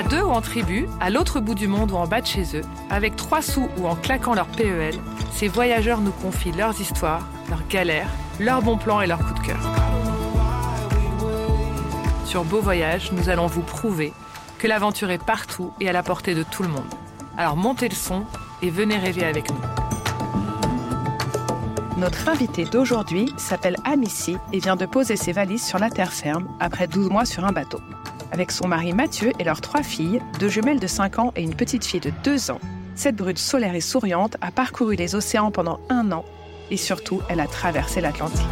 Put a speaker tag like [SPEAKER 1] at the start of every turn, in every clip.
[SPEAKER 1] À deux ou en tribu, à l'autre bout du monde ou en bas de chez eux, avec trois sous ou en claquant leur PEL, ces voyageurs nous confient leurs histoires, leurs galères, leurs bons plans et leurs coups de cœur. Sur Beau Voyage, nous allons vous prouver que l'aventure est partout et à la portée de tout le monde. Alors montez le son et venez rêver avec nous.
[SPEAKER 2] Notre invitée d'aujourd'hui s'appelle Amici et vient de poser ses valises sur la terre ferme après 12 mois sur un bateau. Avec son mari Mathieu et leurs trois filles, deux jumelles de 5 ans et une petite fille de 2 ans, cette brute solaire et souriante a parcouru les océans pendant un an et surtout, elle a traversé l'Atlantique.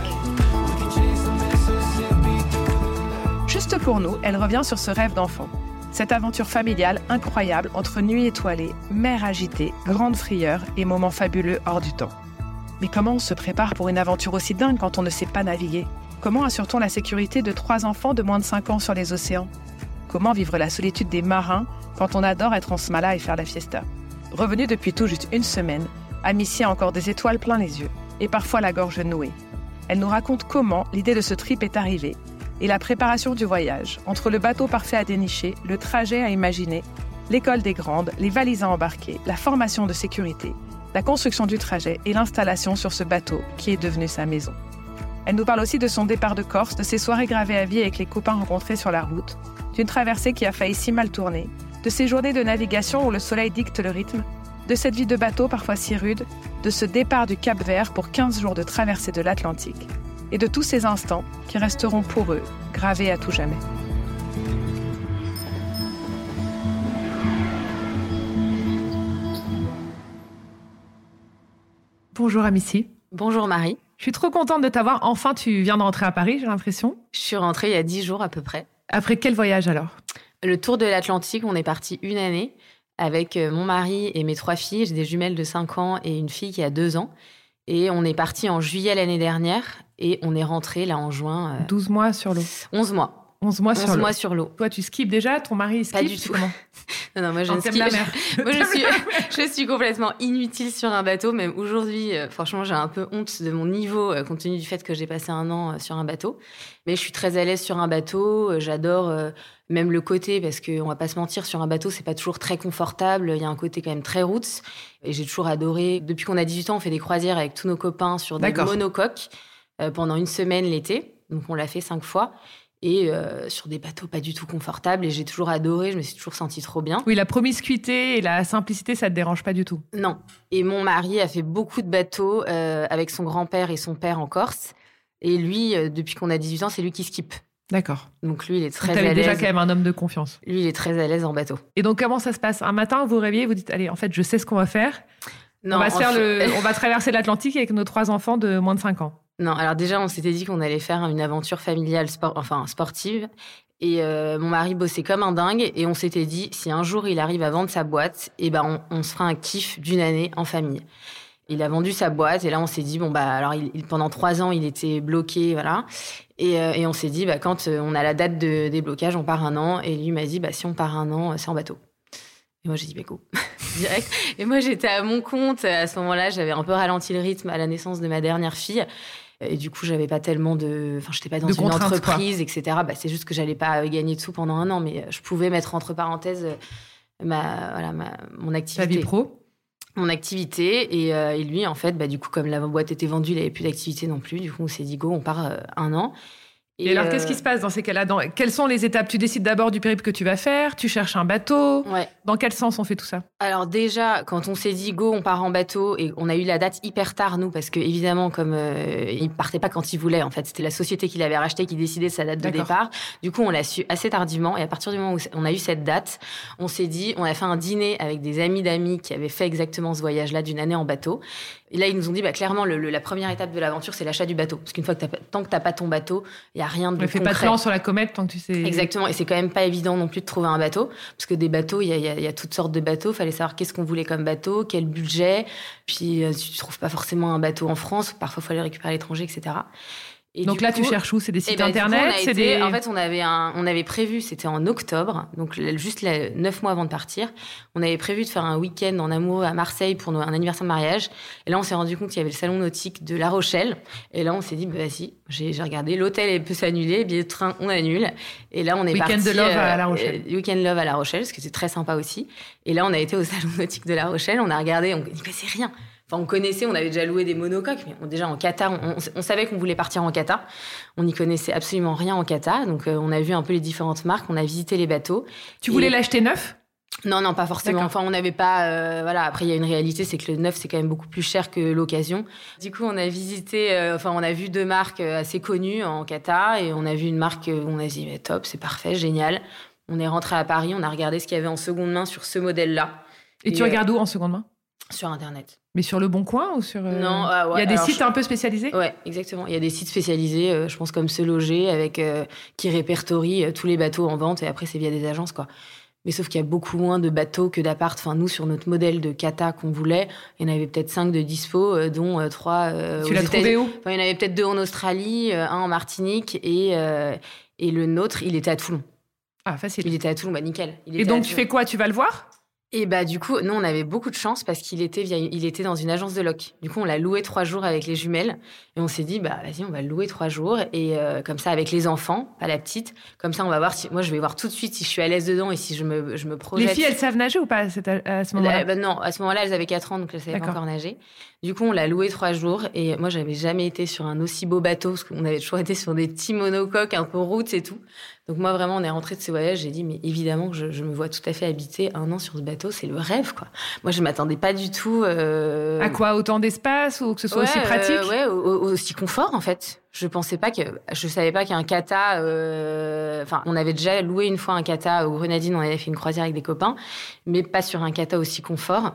[SPEAKER 2] Juste pour nous, elle revient sur ce rêve d'enfant. Cette aventure familiale incroyable entre nuit étoilée, mer agitée, grande frayeur et moments fabuleux hors du temps. Mais comment on se prépare pour une aventure aussi dingue quand on ne sait pas naviguer? Comment assure-t-on la sécurité de trois enfants de moins de 5 ans sur les océans? Comment vivre la solitude des marins quand on adore être en smala et faire la fiesta Revenue depuis tout juste une semaine, Amici a encore des étoiles plein les yeux et parfois la gorge nouée. Elle nous raconte comment l'idée de ce trip est arrivée et la préparation du voyage, entre le bateau parfait à dénicher, le trajet à imaginer, l'école des grandes, les valises à embarquer, la formation de sécurité, la construction du trajet et l'installation sur ce bateau qui est devenu sa maison. Elle nous parle aussi de son départ de Corse, de ses soirées gravées à vie avec les copains rencontrés sur la route, d'une traversée qui a failli si mal tourner, de ses journées de navigation où le soleil dicte le rythme, de cette vie de bateau parfois si rude, de ce départ du Cap Vert pour 15 jours de traversée de l'Atlantique, et de tous ces instants qui resteront pour eux gravés à tout jamais.
[SPEAKER 3] Bonjour Amici.
[SPEAKER 4] Bonjour Marie.
[SPEAKER 3] Je suis trop contente de t'avoir. Enfin, tu viens de rentrer à Paris, j'ai l'impression.
[SPEAKER 4] Je suis rentrée il y a dix jours à peu près.
[SPEAKER 3] Après quel voyage alors?
[SPEAKER 4] Le tour de l'Atlantique, on est parti une année avec euh, mon mari et mes trois filles. J'ai des jumelles de 5 ans et une fille qui a 2 ans. Et on est parti en juillet l'année dernière et on est rentré là en juin.
[SPEAKER 3] 12 euh, mois sur l'eau.
[SPEAKER 4] 11 mois.
[SPEAKER 3] 11 mois sur l'eau.
[SPEAKER 4] mois sur l'eau.
[SPEAKER 3] Toi, tu skips déjà Ton mari skip
[SPEAKER 4] Pas du tout.
[SPEAKER 3] Comment
[SPEAKER 4] non, non, moi, je ne skie.
[SPEAKER 3] la mer.
[SPEAKER 4] moi, je suis, je suis complètement inutile sur un bateau. Même aujourd'hui, euh, franchement, j'ai un peu honte de mon niveau, euh, compte tenu du fait que j'ai passé un an sur un bateau. Mais je suis très à l'aise sur un bateau. J'adore même le côté, parce qu'on va pas se mentir, sur un bateau, c'est pas toujours très confortable. Il y a un côté quand même très roots. Et j'ai toujours adoré. Depuis qu'on a 18 ans, on fait des croisières avec tous nos copains sur des monocoques pendant une semaine l'été. Donc, on l'a fait cinq fois et euh, sur des bateaux pas du tout confortables. Et j'ai toujours adoré, je me suis toujours sentie trop bien.
[SPEAKER 3] Oui, la promiscuité et la simplicité, ça te dérange pas du tout?
[SPEAKER 4] Non. Et mon mari a fait beaucoup de bateaux euh, avec son grand-père et son père en Corse. Et lui, euh, depuis qu'on a 18 ans, c'est lui qui skip.
[SPEAKER 3] D'accord.
[SPEAKER 4] Donc lui, il est très à l'aise.
[SPEAKER 3] déjà quand même un homme de confiance.
[SPEAKER 4] Lui, il est très à l'aise en bateau.
[SPEAKER 3] Et donc, comment ça se passe? Un matin, vous vous réveillez, vous dites, allez, en fait, je sais ce qu'on va faire.
[SPEAKER 4] Non,
[SPEAKER 3] on va, faire le... on va traverser l'Atlantique avec nos trois enfants de moins de 5 ans.
[SPEAKER 4] Non, alors déjà, on s'était dit qu'on allait faire une aventure familiale, enfin sportive. Et euh, mon mari bossait comme un dingue. Et on s'était dit, si un jour il arrive à vendre sa boîte, eh ben on, se fera un kiff d'une année en famille. Il a vendu sa boîte et là on s'est dit bon bah alors pendant trois ans il était bloqué voilà et, euh, et on s'est dit bah quand euh, on a la date de déblocage on part un an et lui m'a dit bah si on part un an c'est en bateau et moi j'ai dit bah go direct. Et moi, j'étais à mon compte. À ce moment-là, j'avais un peu ralenti le rythme à la naissance de ma dernière fille. Et du coup, j'avais pas tellement de. Enfin, j'étais pas dans une entreprise, etc. Bah, c'est juste que j'allais pas gagner de sous pendant un an, mais je pouvais mettre entre parenthèses ma, voilà, ma, mon activité.
[SPEAKER 3] Ta vie pro
[SPEAKER 4] mon activité et, euh, et, lui en fait bah du coup comme la boîte était vendue il avait plus d'activité non plus du coup on s'est dit go on part euh, un an
[SPEAKER 3] et, alors, qu'est-ce qui euh, se passe dans ces cas-là dans... Quelles sont les étapes? Tu décides d'abord du périple que tu vas faire, tu cherches un bateau.
[SPEAKER 4] Ouais.
[SPEAKER 3] Dans quel sens on fait tout ça?
[SPEAKER 4] Alors déjà, quand on s'est dit go, on part en bateau et on a eu la date hyper tard nous parce que évidemment comme euh, il partait pas quand il voulait en fait, c'était la société qui l'avait racheté qui décidait de sa date de départ. Du coup, on l'a su assez tardivement et à partir du moment où on a eu cette date, on s'est dit, on a fait un dîner avec des amis d'amis qui avaient fait exactement ce voyage-là d'une année en bateau et là, ils nous ont dit, bah, clairement, le, la première étape de l'aventure, c'est l'achat du bateau. Parce qu'une fois que tant que t'as pas ton bateau, il y a rien de
[SPEAKER 3] ne fais pas de plan sur la comète tant que tu sais.
[SPEAKER 4] Exactement. Et c'est quand même pas évident non plus de trouver un bateau. Parce que des bateaux, il y a, y a, toutes sortes de bateaux. Fallait savoir qu'est-ce qu'on voulait comme bateau, quel budget. Puis, euh, tu trouves pas forcément un bateau en France. Parfois, il faut aller récupérer à l'étranger, etc.
[SPEAKER 3] donc là, tu cherches où? C'est des eh sites
[SPEAKER 4] ben,
[SPEAKER 3] internet
[SPEAKER 4] des... En fait, on avait, un... on avait prévu, c'était en octobre, donc juste neuf mois avant de partir, on avait prévu de faire un week-end en amoureux à Marseille pour un anniversaire de mariage. Et là, on s'est rendu compte qu'il y avait le salon nautique de La Rochelle. Et là, on s'est dit, bah, vas-y, j'ai regardé, l'hôtel peut s'annuler, billet de train, on annule. Et là, on est
[SPEAKER 3] parti.
[SPEAKER 4] Week-end
[SPEAKER 3] de love à La euh, Rochelle.
[SPEAKER 4] week-end love à La Rochelle, ce qui était très sympa aussi. Et là, on a été au salon nautique de La Rochelle, on a regardé, on dit, bah, c'est rien. Enfin, on connaissait, on avait déjà loué des monocoques, mais déjà en kata, on, savait qu'on voulait partir en kata. On n'y connaissait absolument rien en kata, donc euh, on a vu un peu les différentes marques, on a visité les bateaux.
[SPEAKER 3] Tu voulais l'acheter neuf?
[SPEAKER 4] Non, non, pas forcément. Enfin, on n'avait pas. Euh, voilà. Après, il y a une réalité, c'est que le neuf, c'est quand même beaucoup plus cher que l'occasion. Du coup, on a visité. Euh, enfin, on a vu deux marques assez connues en kata, et on a vu une marque où on a dit top, c'est parfait, génial. On est rentré à Paris, on a regardé ce qu'il y avait en seconde main sur ce modèle-là.
[SPEAKER 3] Et, tu regardes où en seconde main?
[SPEAKER 4] Sur Internet.
[SPEAKER 3] Mais sur le Bon Coin ou sur
[SPEAKER 4] euh, Non, ah
[SPEAKER 3] il y a des sites un peu spécialisés?
[SPEAKER 4] Ouais, exactement. Il y a des sites spécialisés, euh, je pense comme Se Loger, avec euh, qui répertorient tous les bateaux en vente et après c'est via des agences quoi. Mais sauf qu'il y a beaucoup moins de bateaux que d'appart. Enfin, nous, sur notre modèle de kata qu'on voulait, il y en avait peut-être cinq de dispo, dont trois.
[SPEAKER 3] tu l'as trouvé où?
[SPEAKER 4] Enfin, Il y en avait peut-être deux en Australie, un en Martinique et et le nôtre, il était à Toulon.
[SPEAKER 3] Ah, facile.
[SPEAKER 4] Il était à Toulon, bah nickel.
[SPEAKER 3] et donc, tu fais quoi? Tu vas le voir?
[SPEAKER 4] Et bah du coup, nous on avait beaucoup de chance parce qu'il était via, il était dans une agence de loc. Du coup, on l'a loué trois jours avec les jumelles et on s'est dit bah vas-y, on va le louer trois jours et euh, comme ça avec les enfants, pas la petite. Comme ça, on va voir si moi je vais voir tout de suite si je suis à l'aise dedans et si je me je me projette.
[SPEAKER 3] Les filles, elles savent nager ou pas à, ce moment-là?
[SPEAKER 4] Bah, Non, à ce moment-là, elles avaient quatre ans donc elles savaient pas encore nager. Du coup, on l'a loué trois jours et moi j'avais jamais été sur un aussi beau bateau parce qu'on avait toujours été sur des petits monocoques un peu routes et tout. Donc moi vraiment, on est rentré de ce voyage, j'ai dit mais évidemment que je, me vois tout à fait habiter un an sur ce bateau, c'est le rêve quoi. Moi je m'attendais pas du tout. Euh...
[SPEAKER 3] À quoi? Autant d'espace ou que ce soit aussi pratique?
[SPEAKER 4] euh, Ouais, aussi confort en fait. Je pensais pas que, je savais pas qu'un kata. Euh... Enfin, on avait déjà loué une fois un kata au Grenadine, on avait fait une croisière avec des copains, mais pas sur un kata aussi confort.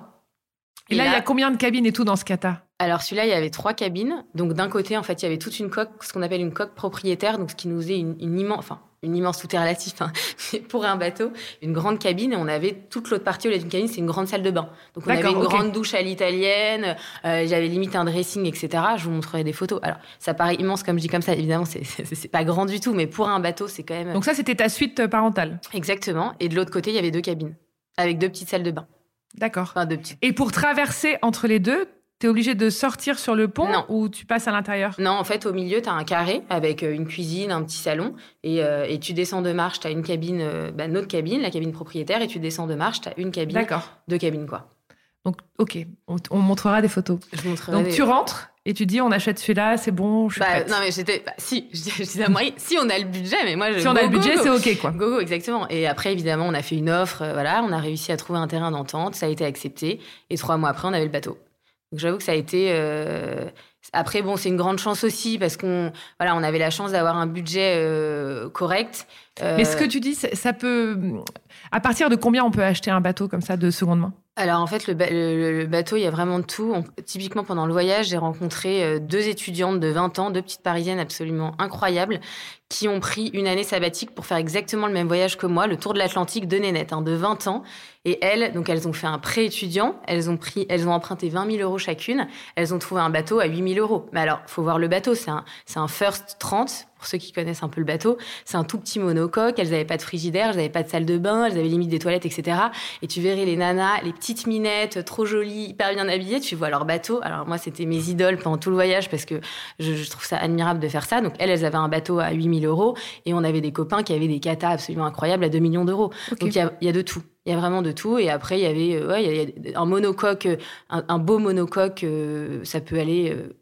[SPEAKER 3] Et, là, il y a combien de cabines et tout dans ce kata?
[SPEAKER 4] Alors celui-là, il y avait trois cabines. Donc d'un côté, en fait, il y avait toute une coque, ce qu'on appelle une coque propriétaire, donc ce qui nous est une, une immense, enfin une immense tout est relatif, hein, pour un bateau, une grande cabine et on avait toute l'autre partie au lieu d'une cabine, c'est une grande salle de bain. Donc on avait une grande douche à l'italienne, euh, j'avais limite un dressing, etc. Je vous montrerai des photos. Alors ça paraît immense comme je dis comme ça, évidemment c'est pas grand du tout, mais pour un bateau c'est quand même.
[SPEAKER 3] Donc ça c'était ta suite parentale.
[SPEAKER 4] Exactement. Et de l'autre côté il y avait deux cabines avec deux petites salles de bain.
[SPEAKER 3] D'accord.
[SPEAKER 4] Enfin, deux petites.
[SPEAKER 3] Et pour traverser entre les deux, T'es obligé de sortir sur le pont ou tu passes à l'intérieur?
[SPEAKER 4] Non, en fait, au milieu, tu as un carré avec euh, une cuisine, un petit salon. Et, euh, et tu descends de marche, tu as une cabine, euh, bah, notre cabine, la cabine propriétaire. Et tu descends de marche, tu as une cabine. Deux cabines, quoi.
[SPEAKER 3] Donc, ok, on, montrera des photos.
[SPEAKER 4] Je montrerai
[SPEAKER 3] Donc, tu rentres et tu dis, on achète celui-là, c'est bon, je suis
[SPEAKER 4] bah, Non, mais j'étais... Bah, si, je, je disais à moi, si on a le budget, mais moi... Je,
[SPEAKER 3] si on a le budget, c'est ok, quoi.
[SPEAKER 4] Go, go, exactement. Et après, évidemment, on a fait une offre, voilà, on a réussi à trouver un terrain d'entente, ça a été accepté. Et trois mois après, on avait le bateau. Donc j'avoue que ça a été. Euh... Après, bon, c'est une grande chance aussi parce qu'on voilà, on avait la chance d'avoir un budget euh, correct.
[SPEAKER 3] Mais ce que tu dis, ça peut. À partir de combien on peut acheter un bateau comme ça de seconde main?
[SPEAKER 4] Alors en fait, le, le, bateau, il y a vraiment de tout. typiquement, pendant le voyage, j'ai rencontré euh, deux étudiantes de 20 ans, deux petites parisiennes absolument incroyables, qui ont pris une année sabbatique pour faire exactement le même voyage que moi, le tour de l'Atlantique de Nénette, hein, de 20 ans. Et elles, donc elles ont fait un prêt étudiant, elles ont pris, elles ont emprunté 20 000 euros chacune, elles ont trouvé un bateau à 8 000 euros. Mais alors, faut voir le bateau, c'est un, c'est un First 30 pour ceux qui connaissent un peu le bateau, c'est un tout petit monocoque. Elles n'avaient pas de frigidaire, elles n'avaient pas de salle de bain, elles avaient limite des toilettes, etc. Et tu verrais les nanas, les petites minettes, trop jolies, hyper bien habillées. Tu vois leur bateau. Alors moi, c'était mes idoles pendant tout le voyage parce que je, trouve ça admirable de faire ça. Donc elles, elles avaient un bateau à 8000 euros et on avait des copains qui avaient des katas absolument incroyables à 2 millions d'euros. Donc il y a, de tout. Il y a vraiment de tout. Et après, il y avait euh, y a un monocoque, un, beau monocoque, euh, ça peut aller euh,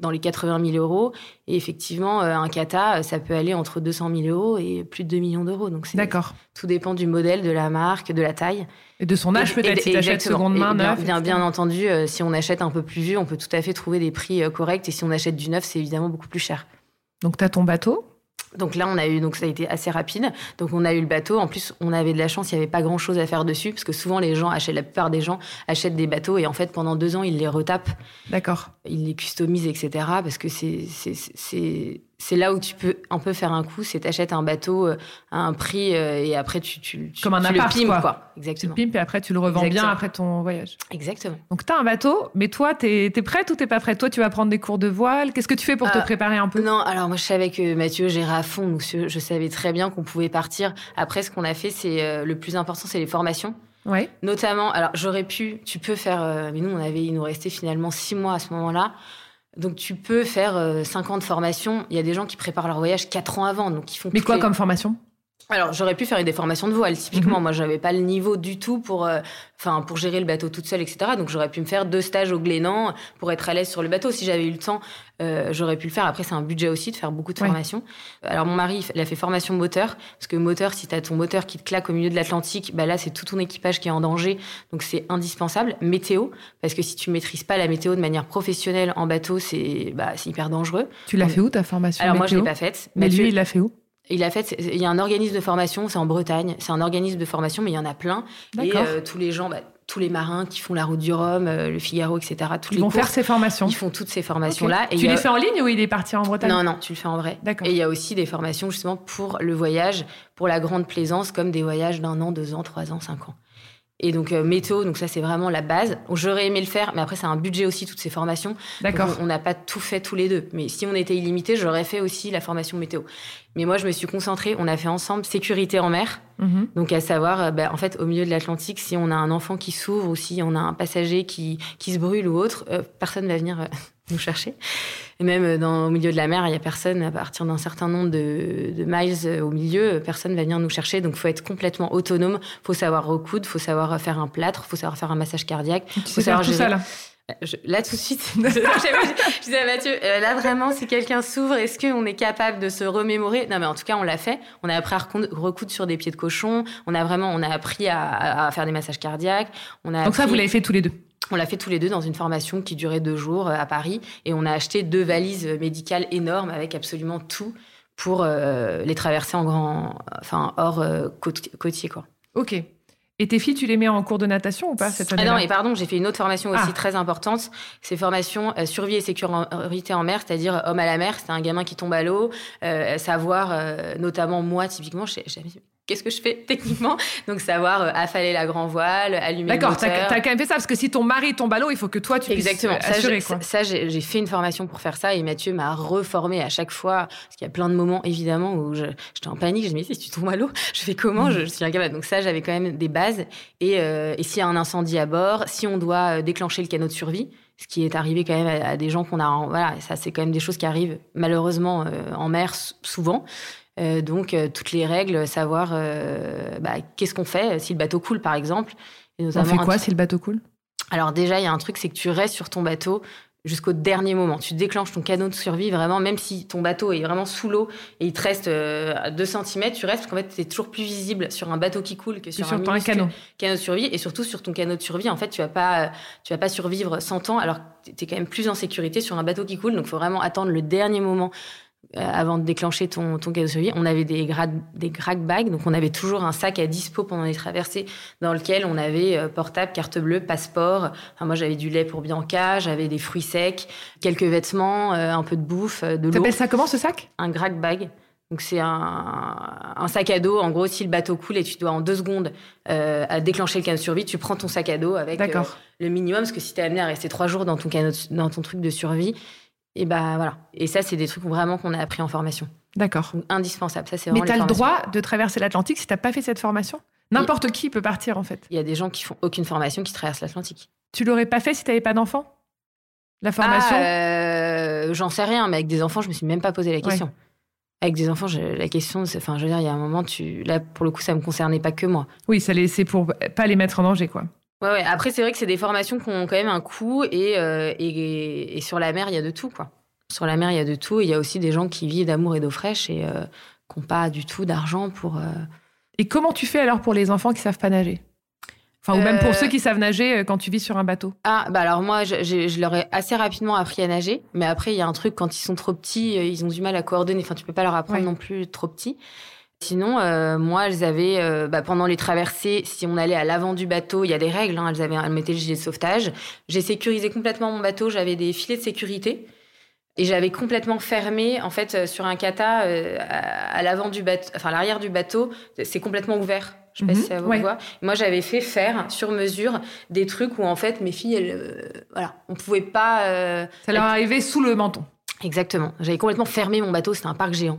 [SPEAKER 4] dans les 80 000 euros. Et effectivement, euh, un kata, ça peut aller entre 200 000 euros et plus de 2 millions d'euros. Donc,
[SPEAKER 3] D'accord.
[SPEAKER 4] Tout dépend du modèle, de la marque, de la taille.
[SPEAKER 3] Et de son âge peut-être, si tu seconde main,
[SPEAKER 4] neuf. Bien, bien, entendu, euh, si on achète un peu plus vieux, on peut tout à fait trouver des prix euh, corrects. Et si on achète du neuf, c'est évidemment beaucoup plus cher.
[SPEAKER 3] Donc, tu as ton bateau
[SPEAKER 4] donc là, on a eu, donc ça a été assez rapide. Donc on a eu le bateau. En plus, on avait de la chance, il n'y avait pas grand chose à faire dessus, parce que souvent les gens achètent, la plupart des gens achètent des bateaux et en fait pendant deux ans ils les retapent.
[SPEAKER 3] D'accord.
[SPEAKER 4] Ils les customisent, etc. Parce que c'est là où tu peux un peu faire un coup, c'est t'achètes un bateau euh, à un prix euh, et après tu, tu,
[SPEAKER 3] Comme un
[SPEAKER 4] le
[SPEAKER 3] pimpes,
[SPEAKER 4] quoi. Exactement.
[SPEAKER 3] Tu le pimpes et après tu le revends bien après ton voyage.
[SPEAKER 4] Exactement.
[SPEAKER 3] Donc tu as un bateau, mais toi, tu es, prête ou t'es pas prête? Toi, tu vas prendre des cours de voile? Qu'est-ce que tu fais pour te euh, préparer un peu?
[SPEAKER 4] Non, alors moi je savais que Mathieu gérait à fond, donc je savais très bien qu'on pouvait partir. Après, ce qu'on a fait, c'est le plus important, c'est les formations.
[SPEAKER 3] Ouais.
[SPEAKER 4] Notamment, alors j'aurais pu, tu peux faire, mais nous on avait, il nous restait finalement six mois à ce moment-là. Donc tu peux faire 50 euh, formations. Il y a des gens qui préparent leur voyage 4 ans avant, donc ils font.
[SPEAKER 3] Mais quoi comme formation?
[SPEAKER 4] Alors, j'aurais pu faire des formations de voile. Typiquement, Moi, mhm. moi, j'avais pas le niveau du tout pour, euh, enfin, pour gérer le bateau toute seule, etc. Donc, j'aurais pu me faire deux stages au Glénan pour être à l'aise sur le bateau. Si j'avais eu le temps, euh, j'aurais pu le faire. Après, c'est un budget aussi de faire beaucoup de formations. Alors, mon mari, il a fait formation moteur. Parce que moteur, si tu as ton moteur qui te claque au milieu de l'Atlantique, bah là, c'est tout ton équipage qui est en danger. Donc, c'est indispensable. Météo, parce que si tu maîtrises pas la météo de manière professionnelle en bateau, c'est bah, hyper dangereux.
[SPEAKER 3] Tu l'as fait où ta formation
[SPEAKER 4] Alors,
[SPEAKER 3] moi,
[SPEAKER 4] je l'ai pas faite.
[SPEAKER 3] Mais lui, il l'a fait où?
[SPEAKER 4] Il a fait, il y a un organisme de formation, c'est en Bretagne, c'est un organisme de formation, mais il y en a plein. Et euh, tous les gens, bah, tous les marins qui font la route du Rhum, euh, le Figaro, etc. Tous
[SPEAKER 3] ils vont faire ces formations.
[SPEAKER 4] Ils font toutes ces formations-là.
[SPEAKER 3] Tu les fais en ligne ou il est parti en Bretagne
[SPEAKER 4] Non, non, tu le fais en vrai. Et il y a aussi des formations justement pour le voyage, pour la grande plaisance, comme des voyages d'un an, deux ans, trois ans, cinq ans. Et donc euh, météo, donc ça c'est vraiment la base. J'aurais aimé le faire, mais après c'est un budget aussi toutes ces formations.
[SPEAKER 3] D'accord.
[SPEAKER 4] On n'a pas tout fait tous les deux, mais si on était illimité, j'aurais fait aussi la formation météo. Mais moi je me suis concentrée, on a fait ensemble sécurité en mer. Mhm. Donc à savoir, euh, ben, en fait au milieu de l'Atlantique, si on a un enfant qui s'ouvre ou si on a un passager qui qui se brûle ou autre, euh, personne va venir nous chercher. Et même euh, dans, au milieu de la mer, il n'y a personne, à partir d'un certain nombre de, de, miles euh, au milieu, personne va venir nous chercher. Donc, il faut être complètement autonome. Il faut savoir recoudre, il faut savoir faire un plâtre, il faut savoir faire un massage cardiaque.
[SPEAKER 3] Tu sais faire tout ça, là
[SPEAKER 4] là tout de suite, je, disais à Mathieu, euh, là vraiment, si quelqu'un s'ouvre, est-ce qu'on est capable de se remémorer? Non, mais en tout cas, on l'a fait. On a appris à recoudre sur des pieds de cochon. On a vraiment, on a appris à, à faire des massages cardiaques. On a
[SPEAKER 3] Donc ça, vous l'avez fait tous les deux
[SPEAKER 4] on l'a fait tous les deux dans une formation qui durait deux jours euh, à Paris et on a acheté deux valises médicales énormes avec absolument tout pour euh, les traverser en grand, enfin hors euh, côtier quoi.
[SPEAKER 3] Ok. Et tes filles, tu les mets en cours de natation ou pas cette année
[SPEAKER 4] Ah non, et pardon, j'ai fait une autre formation aussi ah. très importante. C'est formation survie et sécurité en mer, c'est-à-dire homme à la mer. C'est un gamin qui tombe à l'eau, savoir, notamment moi typiquement, jamais qu'est-ce que je fais techniquement Donc savoir euh, affaler la grand voile, allumer le
[SPEAKER 3] moteur. D'accord, t'as quand même fait ça parce que si ton mari tombe à l'eau, il faut que toi tu
[SPEAKER 4] Exactement.
[SPEAKER 3] puisses assurer.
[SPEAKER 4] Ça, ça j'ai fait une formation pour faire ça et Mathieu m'a reformé à chaque fois parce qu'il y a plein de moments évidemment où j'étais en panique. Je me disais si tu tombes à l'eau, je fais comment? Je, suis incapable. Donc ça, j'avais quand même des bases et, euh, et s'il y a un incendie à bord, si on doit euh, déclencher le canot de survie ce qui est arrivé quand même à, des gens qu'on a. Voilà, ça, c'est quand même des choses qui arrivent malheureusement en mer souvent. Euh, donc, euh, toutes les règles, savoir euh, bah, qu'est-ce qu'on fait si le bateau coule, par exemple.
[SPEAKER 3] Et On fait quoi si le bateau coule?
[SPEAKER 4] Alors déjà, il y a un truc, c'est que tu restes sur ton bateau jusqu'au dernier moment. Tu déclenches ton canot de survie vraiment, même si ton bateau est vraiment sous l'eau et il te reste à 2 cm, tu restes parce qu'en fait, tu es toujours plus visible sur un bateau qui coule que sur, un,
[SPEAKER 3] canot.
[SPEAKER 4] canot de survie. Et surtout, sur ton canot de survie, en fait, tu vas pas, tu vas pas survivre 100 ans alors que tu es quand même plus en sécurité sur un bateau qui coule. Donc, il faut vraiment attendre le dernier moment avant de déclencher ton, ton cadeau survie, on avait des, des grag bags, donc on avait toujours un sac à dispo pendant les traversées dans lequel on avait euh, portable, carte bleue, passeport. Enfin, moi, j'avais du lait pour Bianca, j'avais des fruits secs, quelques vêtements, euh, un peu de bouffe, de l'eau.
[SPEAKER 3] T'appelles ça comment ce sac?
[SPEAKER 4] Un grag bag. Donc c'est un, un, sac à dos. En gros, si le bateau coule et tu dois en deux secondes euh, déclencher le canot de survie, tu prends ton sac à dos avec le minimum. Parce que si tu es amené à rester trois jours dans ton, canot, dans ton truc de survie, et bah voilà. Et ça, c'est des trucs vraiment qu'on a appris en formation.
[SPEAKER 1] D'accord.
[SPEAKER 4] Donc, indispensable. Ça, c'est
[SPEAKER 1] Mais
[SPEAKER 4] vraiment
[SPEAKER 1] tu as
[SPEAKER 4] les
[SPEAKER 1] le droit de traverser l'Atlantique si tu pas fait cette formation? N'importe qui peut partir en fait.
[SPEAKER 4] Il y a des gens qui font aucune formation qui traversent l'Atlantique.
[SPEAKER 1] Tu l'aurais pas fait si tu n'avais pas d'enfant La formation?
[SPEAKER 4] Ah, euh, J'en sais rien, mais avec des enfants, je me suis même pas posé la question. Avec des enfants, je- la question, c'est, enfin, je veux dire, il y a un moment, tu, là, pour le coup, ça me concernait pas que moi.
[SPEAKER 1] Oui, ça les- c'est pour pas les mettre en danger quoi.
[SPEAKER 4] Ouais, ouais. Après, c'est vrai que c'est des formations qui ont quand même un coût et, euh, et, et sur la mer, il y a de tout, quoi. Sur la mer, il y a de tout. et Il y a aussi des gens qui vivent d'amour et d'eau fraîche et euh, qui n'ont pas du tout d'argent pour. euh,
[SPEAKER 1] Et comment tu fais alors pour les enfants qui savent pas nager? Enfin, ou même pour ceux qui savent nager quand tu vis sur un bateau?
[SPEAKER 4] Ah, bah alors moi, je, je- je leur ai assez rapidement appris à nager. Mais après, il y a un truc, quand ils sont trop petits, ils ont du mal à coordonner. Enfin, tu peux pas leur apprendre
[SPEAKER 1] Ouais.
[SPEAKER 4] non plus trop petits. Sinon, euh, moi, elles avaient, euh, bah, pendant les traversées, si on allait à l'avant du bateau, il y a des règles. Hein, elles, avaient, elles mettaient le gilet de sauvetage. J'ai sécurisé complètement mon bateau. J'avais des filets de sécurité. Et j'avais complètement fermé, en fait, euh, sur un kata, euh, à, à l'avant du bateau, enfin, l'arrière du bateau, c'est complètement ouvert. Je sais pas
[SPEAKER 1] Mhm,
[SPEAKER 4] si ça vous
[SPEAKER 1] ouais.
[SPEAKER 4] voit. Moi, j'avais fait faire sur mesure des trucs où, en fait, mes filles, elles, euh, voilà, on pouvait pas. euh,
[SPEAKER 1] Ça leur arrivait sous le menton.
[SPEAKER 4] Exactement. J'avais complètement fermé mon bateau. C'était un parc géant.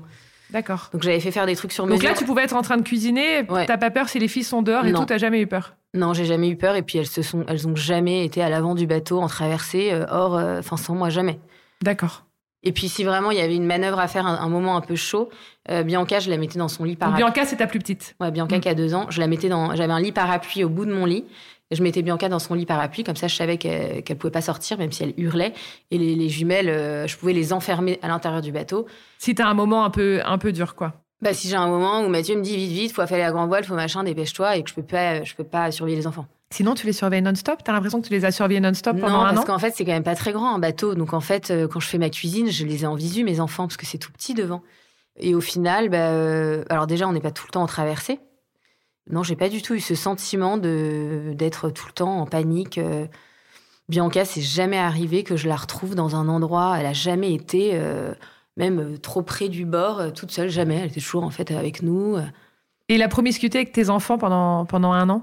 [SPEAKER 1] D'accord.
[SPEAKER 4] Donc, j'avais fait faire des trucs sur
[SPEAKER 1] Donc
[SPEAKER 4] mesure.
[SPEAKER 1] là, tu pouvais être en train de cuisiner,
[SPEAKER 4] Ouais.
[SPEAKER 1] t'as pas peur si les filles sont dehors et
[SPEAKER 4] Non.
[SPEAKER 1] tout, t'as jamais eu peur?
[SPEAKER 4] Non, j'ai jamais eu peur. Et puis, elles se sont, elles ont jamais été à l'avant du bateau en traversée, euh, hors, euh, enfin, sans moi, jamais.
[SPEAKER 1] D'accord.
[SPEAKER 4] Et puis, si vraiment il y avait une manœuvre à faire, un, un moment un peu chaud, euh, Bianca, je la mettais dans son lit
[SPEAKER 1] Donc
[SPEAKER 4] parapluie.
[SPEAKER 1] Bianca, c'est ta plus petite.
[SPEAKER 4] Ouais, Bianca
[SPEAKER 1] Mm.
[SPEAKER 4] qui a deux ans, je la mettais dans. J'avais un lit parapluie au bout de mon lit. Je mettais Bianca dans son lit parapluie, comme ça je savais qu'elle qu'elle pouvait pas sortir, même si elle hurlait. Et les, les jumelles, euh, je pouvais les enfermer à l'intérieur du bateau.
[SPEAKER 1] Si t'as un moment un peu, un peu dur, quoi.
[SPEAKER 4] Bah, si j'ai un moment où Mathieu me dit vite, vite, faut affaler la grande voile, faut machin, dépêche-toi, et que je peux pas, je peux pas surveiller les enfants.
[SPEAKER 1] Sinon, tu les surveilles non-stop? T'as l'impression que tu les as surveillés non-stop pendant
[SPEAKER 4] non,
[SPEAKER 1] un
[SPEAKER 4] parce
[SPEAKER 1] an?
[SPEAKER 4] qu'en fait, c'est quand même pas très grand un bateau. Donc en fait, euh, quand je fais ma cuisine, je les ai en visu, mes enfants, parce que c'est tout petit devant. Et au final, bah, euh, alors déjà, on n'est pas tout le temps en traversée. Non, j'ai pas du tout eu ce sentiment de d'être tout le temps en panique. euh. Bianca, c'est jamais arrivé que je la retrouve dans un endroit. Elle a jamais été, euh, même euh, trop près du bord, euh, toute seule, jamais. Elle était toujours en fait avec nous.
[SPEAKER 1] Et la promiscuité avec tes enfants pendant, pendant un an?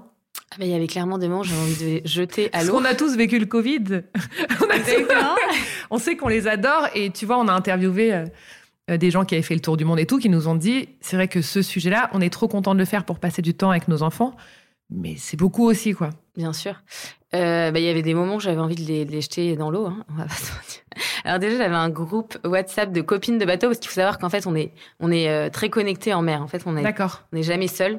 [SPEAKER 4] Ah, mais il y avait clairement des moments, où j'avais envie de les jeter à l'eau.
[SPEAKER 1] qu'on a tous vécu le Covid. on, a-
[SPEAKER 4] Exactement.
[SPEAKER 1] on sait qu'on les adore. Et tu vois, on a interviewé des gens qui avaient fait le tour du monde et tout, qui nous ont dit c'est vrai que ce sujet-là, on est trop content de le faire pour passer du temps avec nos enfants. Mais c'est beaucoup aussi, quoi.
[SPEAKER 4] Bien sûr. Euh, bah, Il y avait des moments où j'avais envie de les, de les jeter dans l'eau. Hein. On va pas se mentir. Alors déjà, j'avais un groupe WhatsApp de copines de bateau parce qu'il faut savoir qu'en fait, on est, on est euh, très connectés en mer. En fait, on n'est jamais seul.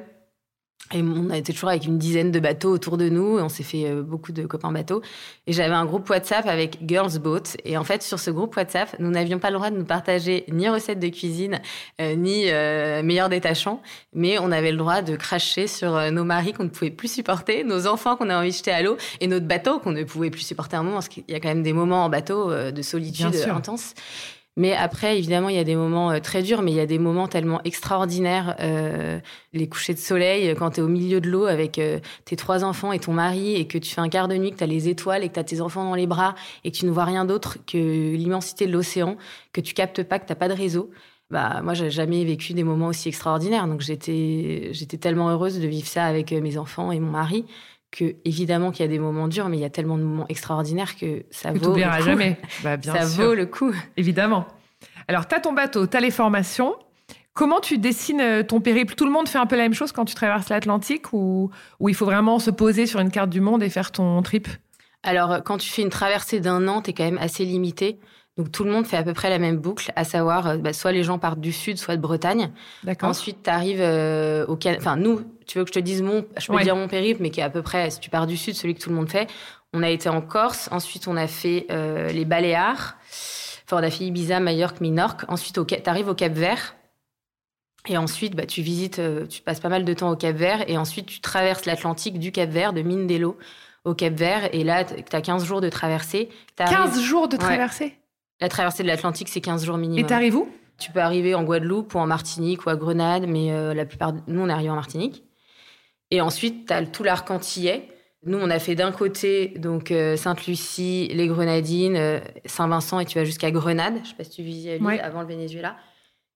[SPEAKER 4] Et on a été toujours avec une dizaine de bateaux autour de nous. Et on s'est fait euh, beaucoup de copains bateaux. Et j'avais un groupe WhatsApp avec Girls Boat. Et en fait, sur ce groupe WhatsApp, nous n'avions pas le droit de nous partager ni recettes de cuisine, euh, ni euh, meilleurs détachants. Mais on avait le droit de cracher sur nos maris qu'on ne pouvait plus supporter, nos enfants qu'on a envie de jeter à l'eau, et notre bateau qu'on ne pouvait plus supporter à un moment. Parce qu'il y a quand même des moments en bateau euh, de solitude intense. Mais après, évidemment, il y a des moments euh, très durs, mais il y a des moments tellement extraordinaires. euh, les couchers de soleil, euh, quand tu es au milieu de l'eau avec euh, tes trois enfants et ton mari, et que tu fais un quart de nuit, que tu as les étoiles et que tu as tes enfants dans les bras, et que tu ne vois rien d'autre que l'immensité de l'océan, que tu captes pas, que tu pas de réseau. Bah, moi, j'ai jamais vécu des moments aussi extraordinaires. Donc, j'étais, j'étais tellement heureuse de vivre ça avec mes enfants et mon mari que, évidemment, qu'il y a des moments durs, mais il y a tellement de moments extraordinaires que ça
[SPEAKER 1] Que
[SPEAKER 4] vaut. le coup.
[SPEAKER 1] jamais. Bah, bien
[SPEAKER 4] ça
[SPEAKER 1] sûr.
[SPEAKER 4] vaut le coup.
[SPEAKER 1] Évidemment. Alors, tu as ton bateau, tu as les formations. Comment tu dessines euh, ton périple? Tout le monde fait un peu la même chose quand tu traverses l'Atlantique ou, ou il faut vraiment se poser sur une carte du monde et faire ton trip?
[SPEAKER 4] Alors, euh, quand tu fais une traversée d'un an, tu es quand même assez limité. Donc, tout le monde fait à peu près la même boucle, à savoir, euh, bah, soit les gens partent du sud, soit de Bretagne.
[SPEAKER 1] D'accord
[SPEAKER 4] Ensuite, tu arrives au Canada. Enfin, nous, tu veux que je te dise mon. Je peux
[SPEAKER 1] Ouais.
[SPEAKER 4] dire mon périple, mais qui est à peu près, si tu pars du sud, celui que tout le monde fait. On a été en Corse. Ensuite, on a fait euh, les Baléares. Enfin, on a fait Ibiza, Majorque, Minorque. Ensuite, tu arrives au Cap Vert. Et ensuite, bah, tu visites, euh, tu passes pas mal de temps au Cap Vert. Et ensuite, tu traverses l'Atlantique du Cap Vert, de Mindelo au Cap Vert. Et là, tu as 15 jours de traversée. T'arrives-
[SPEAKER 1] 15 jours de
[SPEAKER 4] Ouais.
[SPEAKER 1] traversée?
[SPEAKER 4] La traversée de l'Atlantique, c'est 15 jours minimum.
[SPEAKER 1] Et t'arrives où?
[SPEAKER 4] Tu peux arriver en Guadeloupe ou en Martinique ou à Grenade, mais euh, la plupart, de- nous, on est arrivé en Martinique. Et ensuite, tu as tout l'arc antillais. Nous, on a fait d'un côté donc euh, Sainte-Lucie, les Grenadines, euh, Saint-Vincent, et tu vas jusqu'à Grenade. Je sais pas si tu visualises
[SPEAKER 1] Ouais.
[SPEAKER 4] avant le Venezuela.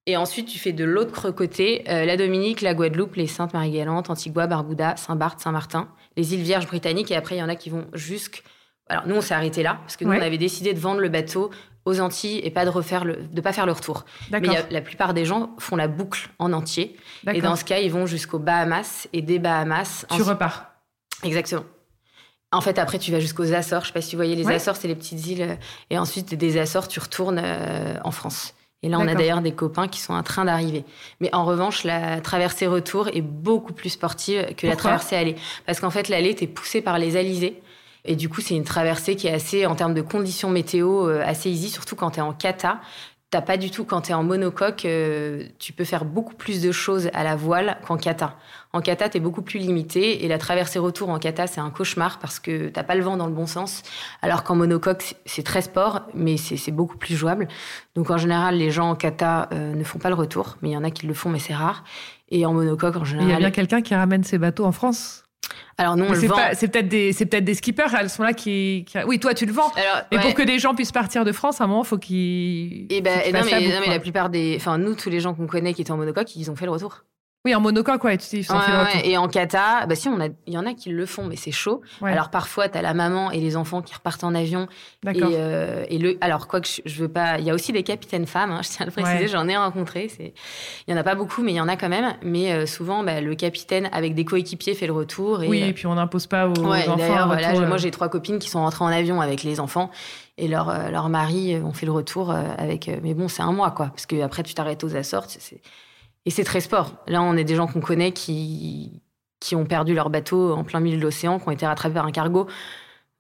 [SPEAKER 4] Et ensuite, tu fais de l'autre côté euh, la Dominique, la Guadeloupe, les Saintes-Marie-Galante, Antigua, Barbuda, Saint-Barth, Saint-Martin, les îles Vierges britanniques. Et après, il y en a qui vont jusqu'à Alors nous, on s'est arrêté là parce que nous,
[SPEAKER 1] Ouais.
[SPEAKER 4] on avait décidé de vendre le bateau aux Antilles et pas de refaire le, de pas faire le retour. Mais y a- la plupart des gens font la boucle en entier. Et dans ce cas, ils vont jusqu'aux Bahamas et des Bahamas.
[SPEAKER 1] Tu repars.
[SPEAKER 4] Exactement. En fait, après, tu vas jusqu'aux Açores. Je sais pas si vous voyez les
[SPEAKER 1] Ouais.
[SPEAKER 4] Açores, c'est les petites îles. euh, Et ensuite, des Açores, tu retournes euh, en France. Et là, on a d'ailleurs des copains qui sont en train d'arriver. Mais en revanche, la traversée retour est beaucoup plus sportive que la traversée aller. Parce qu'en fait, l'aller, t'es poussé par les alizés. Et du coup, c'est une traversée qui est assez, en termes de conditions météo, euh, assez easy, surtout quand t'es en kata. T'as pas du tout, quand t'es en monocoque, euh, tu peux faire beaucoup plus de choses à la voile qu'en kata. En kata, t'es beaucoup plus limité et la traversée retour en kata, c'est un cauchemar parce que t'as pas le vent dans le bon sens. Alors qu'en monocoque, c'est- très sport, mais c'est beaucoup plus jouable. Donc en général, les gens en kata euh, ne font pas le retour, mais il y en a qui le font, mais c'est rare. Et en monocoque, en
[SPEAKER 1] Il y a
[SPEAKER 4] général.
[SPEAKER 1] bien quelqu'un qui ramène ses bateaux en France?
[SPEAKER 4] Alors non,
[SPEAKER 1] Mais C'est
[SPEAKER 4] vend.
[SPEAKER 1] pas- c'est peut-être des, c'est peut-être des skippers. Elles sont là qui, qui- Oui, toi, tu le vends.
[SPEAKER 4] Alors,
[SPEAKER 1] Et
[SPEAKER 4] ouais.
[SPEAKER 1] pour que des gens puissent partir de France, à un moment, faut qu'ils.
[SPEAKER 4] Et ben,
[SPEAKER 1] faut qu'ils
[SPEAKER 4] et non, mais, non, mais la plupart des. Enfin, nous, tous les gens qu'on connaît qui étaient en monocoque, ils ont fait le retour.
[SPEAKER 1] Oui, en monocoque, ouais, tu sais,
[SPEAKER 4] Ouais. Et en kata, bah si, on a, il y en a qui le font, mais c'est chaud.
[SPEAKER 1] Ouais.
[SPEAKER 4] Alors parfois, t'as la maman et les enfants qui repartent en avion. Et,
[SPEAKER 1] D'accord.
[SPEAKER 4] euh, et le, alors quoi que je, je veux pas, il y a aussi des capitaines femmes. hein, je tiens à le préciser, j'en ai rencontré. C'est, il y en a pas beaucoup, mais il y en a quand même. Mais euh, souvent, bah, le capitaine avec des coéquipiers fait le retour. Et,
[SPEAKER 1] oui,
[SPEAKER 4] euh,
[SPEAKER 1] et puis on n'impose pas aux enfants.
[SPEAKER 4] d'ailleurs, voilà, moi j'ai trois copines qui sont rentrées en avion avec les enfants et leur, leur mari ont fait le retour avec. mais bon, c'est un mois quoi, parce que après tu t'arrêtes aux Açores. c'est- Et c'est très sport. Là, on est des gens qu'on connaît qui, qui ont perdu leur bateau en plein milieu de l'océan, qui ont été rattrapés par un cargo.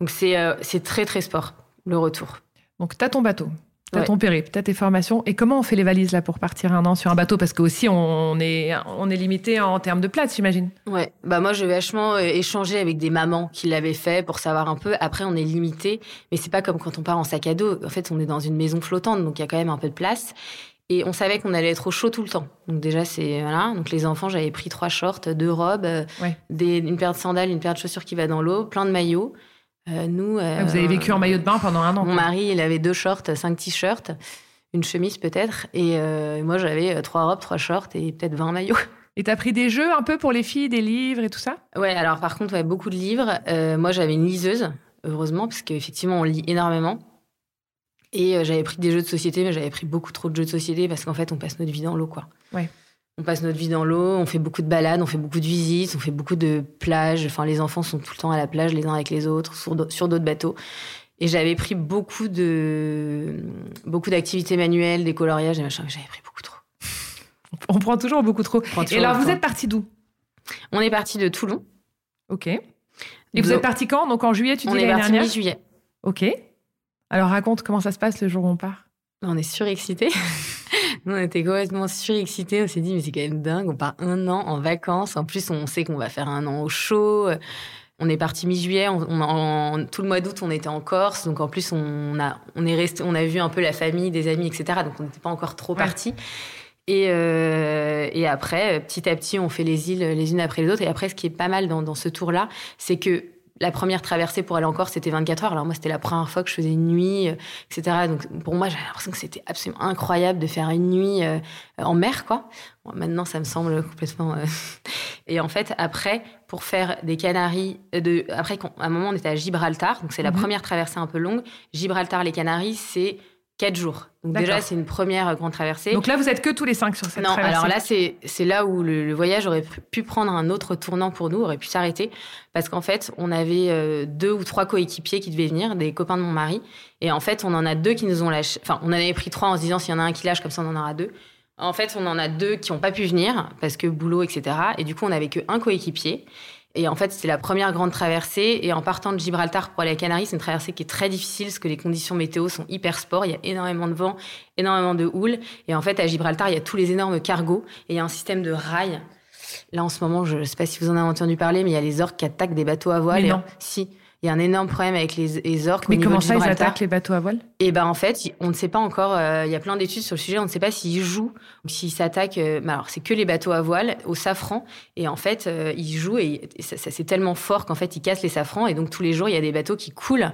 [SPEAKER 4] Donc c'est euh, très très sport, le retour.
[SPEAKER 1] Donc, t'as ton bateau. T'as
[SPEAKER 4] Ouais.
[SPEAKER 1] ton périple, t'as tes formations. Et comment on fait les valises là pour partir un an sur un bateau? Parce que aussi on est, on est limité en termes de place, j'imagine.
[SPEAKER 4] Ouais, bah moi j'ai vachement euh, échangé avec des mamans qui l'avaient fait pour savoir un peu. Après on est limité, mais c'est pas comme quand on part en sac à dos. En fait on est dans une maison flottante, donc il y a quand même un peu de place. Et on savait qu'on allait être au chaud tout le temps. Donc déjà c'est voilà. Donc les enfants j'avais pris trois shorts, deux robes, euh,
[SPEAKER 1] Ouais.
[SPEAKER 4] des, une paire de sandales, une paire de chaussures qui va dans l'eau, plein de maillots. Euh, nous, euh,
[SPEAKER 1] Vous avez vécu en maillot de bain pendant un an.
[SPEAKER 4] Mon
[SPEAKER 1] quoi.
[SPEAKER 4] mari il avait deux shorts, cinq t-shirts, une chemise peut-être, et euh, moi j'avais trois robes, trois shorts et peut-être 20 maillots.
[SPEAKER 1] Et t'as pris des jeux un peu pour les filles, des livres et tout ça?
[SPEAKER 4] Ouais, alors par contre, ouais, beaucoup de livres. Moi, j'avais une liseuse, heureusement, parce qu'effectivement, on lit énormément. Et euh, j'avais pris des jeux de société, mais j'avais pris beaucoup trop de jeux de société parce qu'en fait, on passe notre vie dans l'eau, quoi.
[SPEAKER 1] Ouais.
[SPEAKER 4] On passe notre vie dans l'eau, on fait beaucoup de balades, on fait beaucoup de visites, on fait beaucoup de plages. Enfin, les enfants sont tout le temps à la plage, les uns avec les autres, sur d'au- sur d'autres bateaux. Et j'avais pris beaucoup de beaucoup d'activités manuelles, des coloriages, des machins. mais J'avais pris beaucoup trop.
[SPEAKER 1] On prend toujours beaucoup trop. Et alors, vous
[SPEAKER 4] temps.
[SPEAKER 1] êtes parti d'où?
[SPEAKER 4] On est parti de Toulon.
[SPEAKER 1] Ok. Et vous êtes parti quand? Donc en juillet, tu
[SPEAKER 4] On
[SPEAKER 1] dis
[SPEAKER 4] est
[SPEAKER 1] l'année
[SPEAKER 4] parti
[SPEAKER 1] dernière?
[SPEAKER 4] mi-juillet.
[SPEAKER 1] Ok. Alors raconte comment ça se passe le jour où on part.
[SPEAKER 4] On est surexcités. Nous, on était complètement surexcités. On s'est dit, mais c'est quand même dingue. On part un an en vacances. En plus, on sait qu'on va faire un an au chaud. On est parti mi-juillet. On, on- en- tout le mois d'août, on était en Corse. Donc, en plus, on a, on est resté, on a vu un peu la famille, des amis, etc. Donc, on n'était pas encore trop
[SPEAKER 1] Ouais.
[SPEAKER 4] partis. Et, euh, et après, petit à petit, on fait les îles les unes après les autres. Et après, ce qui est pas mal dans, dans ce tour-là, c'est que la première traversée pour aller en Corse, c'était 24 heures. Alors moi, c'était la première fois que je faisais une nuit, euh, etc. Donc pour moi, j'avais l'impression que c'était absolument incroyable de faire une nuit euh, en mer, quoi. Bon, maintenant, ça me semble complètement. euh, Et en fait, après, pour faire des Canaries, euh, de... après, à un moment, on était à Gibraltar, donc c'est la
[SPEAKER 1] Mhm.
[SPEAKER 4] première traversée un peu longue. Gibraltar, les Canaries, c'est quatre jours. Donc déjà, c'est une première euh, grande traversée.
[SPEAKER 1] Donc là, vous êtes que tous les cinq sur cette
[SPEAKER 4] Non,
[SPEAKER 1] traversée.
[SPEAKER 4] alors là, c'est c'est là où le, le voyage aurait pu- pu prendre un autre tournant pour nous, aurait pu s'arrêter. Parce qu'en fait, on avait euh, deux ou trois coéquipiers qui devaient venir, des copains de mon mari. Et en fait, on en a deux qui nous ont lâché. Enfin, on en avait pris trois en se disant s'il y en a un qui lâche, comme ça, on en aura deux. En fait, on en a deux qui n'ont pas pu venir parce que boulot, etc. Et du coup, on n'avait qu'un coéquipier. Et en fait, c'était la première grande traversée. Et en partant de Gibraltar pour aller à Canaries, c'est une traversée qui est très difficile parce que les conditions météo sont hyper sport. Il y a énormément de vent, énormément de houle. Et en fait, à Gibraltar, il y a tous les énormes cargos et il y a un système de rails. Là, en ce moment, je ne sais pas si vous en avez entendu parler, mais il y a les orques qui attaquent des bateaux à voile.
[SPEAKER 1] Mais
[SPEAKER 4] Et-
[SPEAKER 1] non.
[SPEAKER 4] Si. Il y a un énorme problème avec les, les orques.
[SPEAKER 1] Mais comment ça, ils attaquent les bateaux à voile?
[SPEAKER 4] Et ben en fait, on ne sait pas encore. euh, Il y a plein d'études sur le sujet. On ne sait pas s'ils jouent, ou s'ils s'attaquent. euh, mais alors, c'est que les bateaux à voile au safran. Et en fait, euh, ils jouent et, et ça, ça, c'est tellement fort qu'en fait, ils cassent les safrans. Et donc tous les jours, il y a des bateaux qui coulent.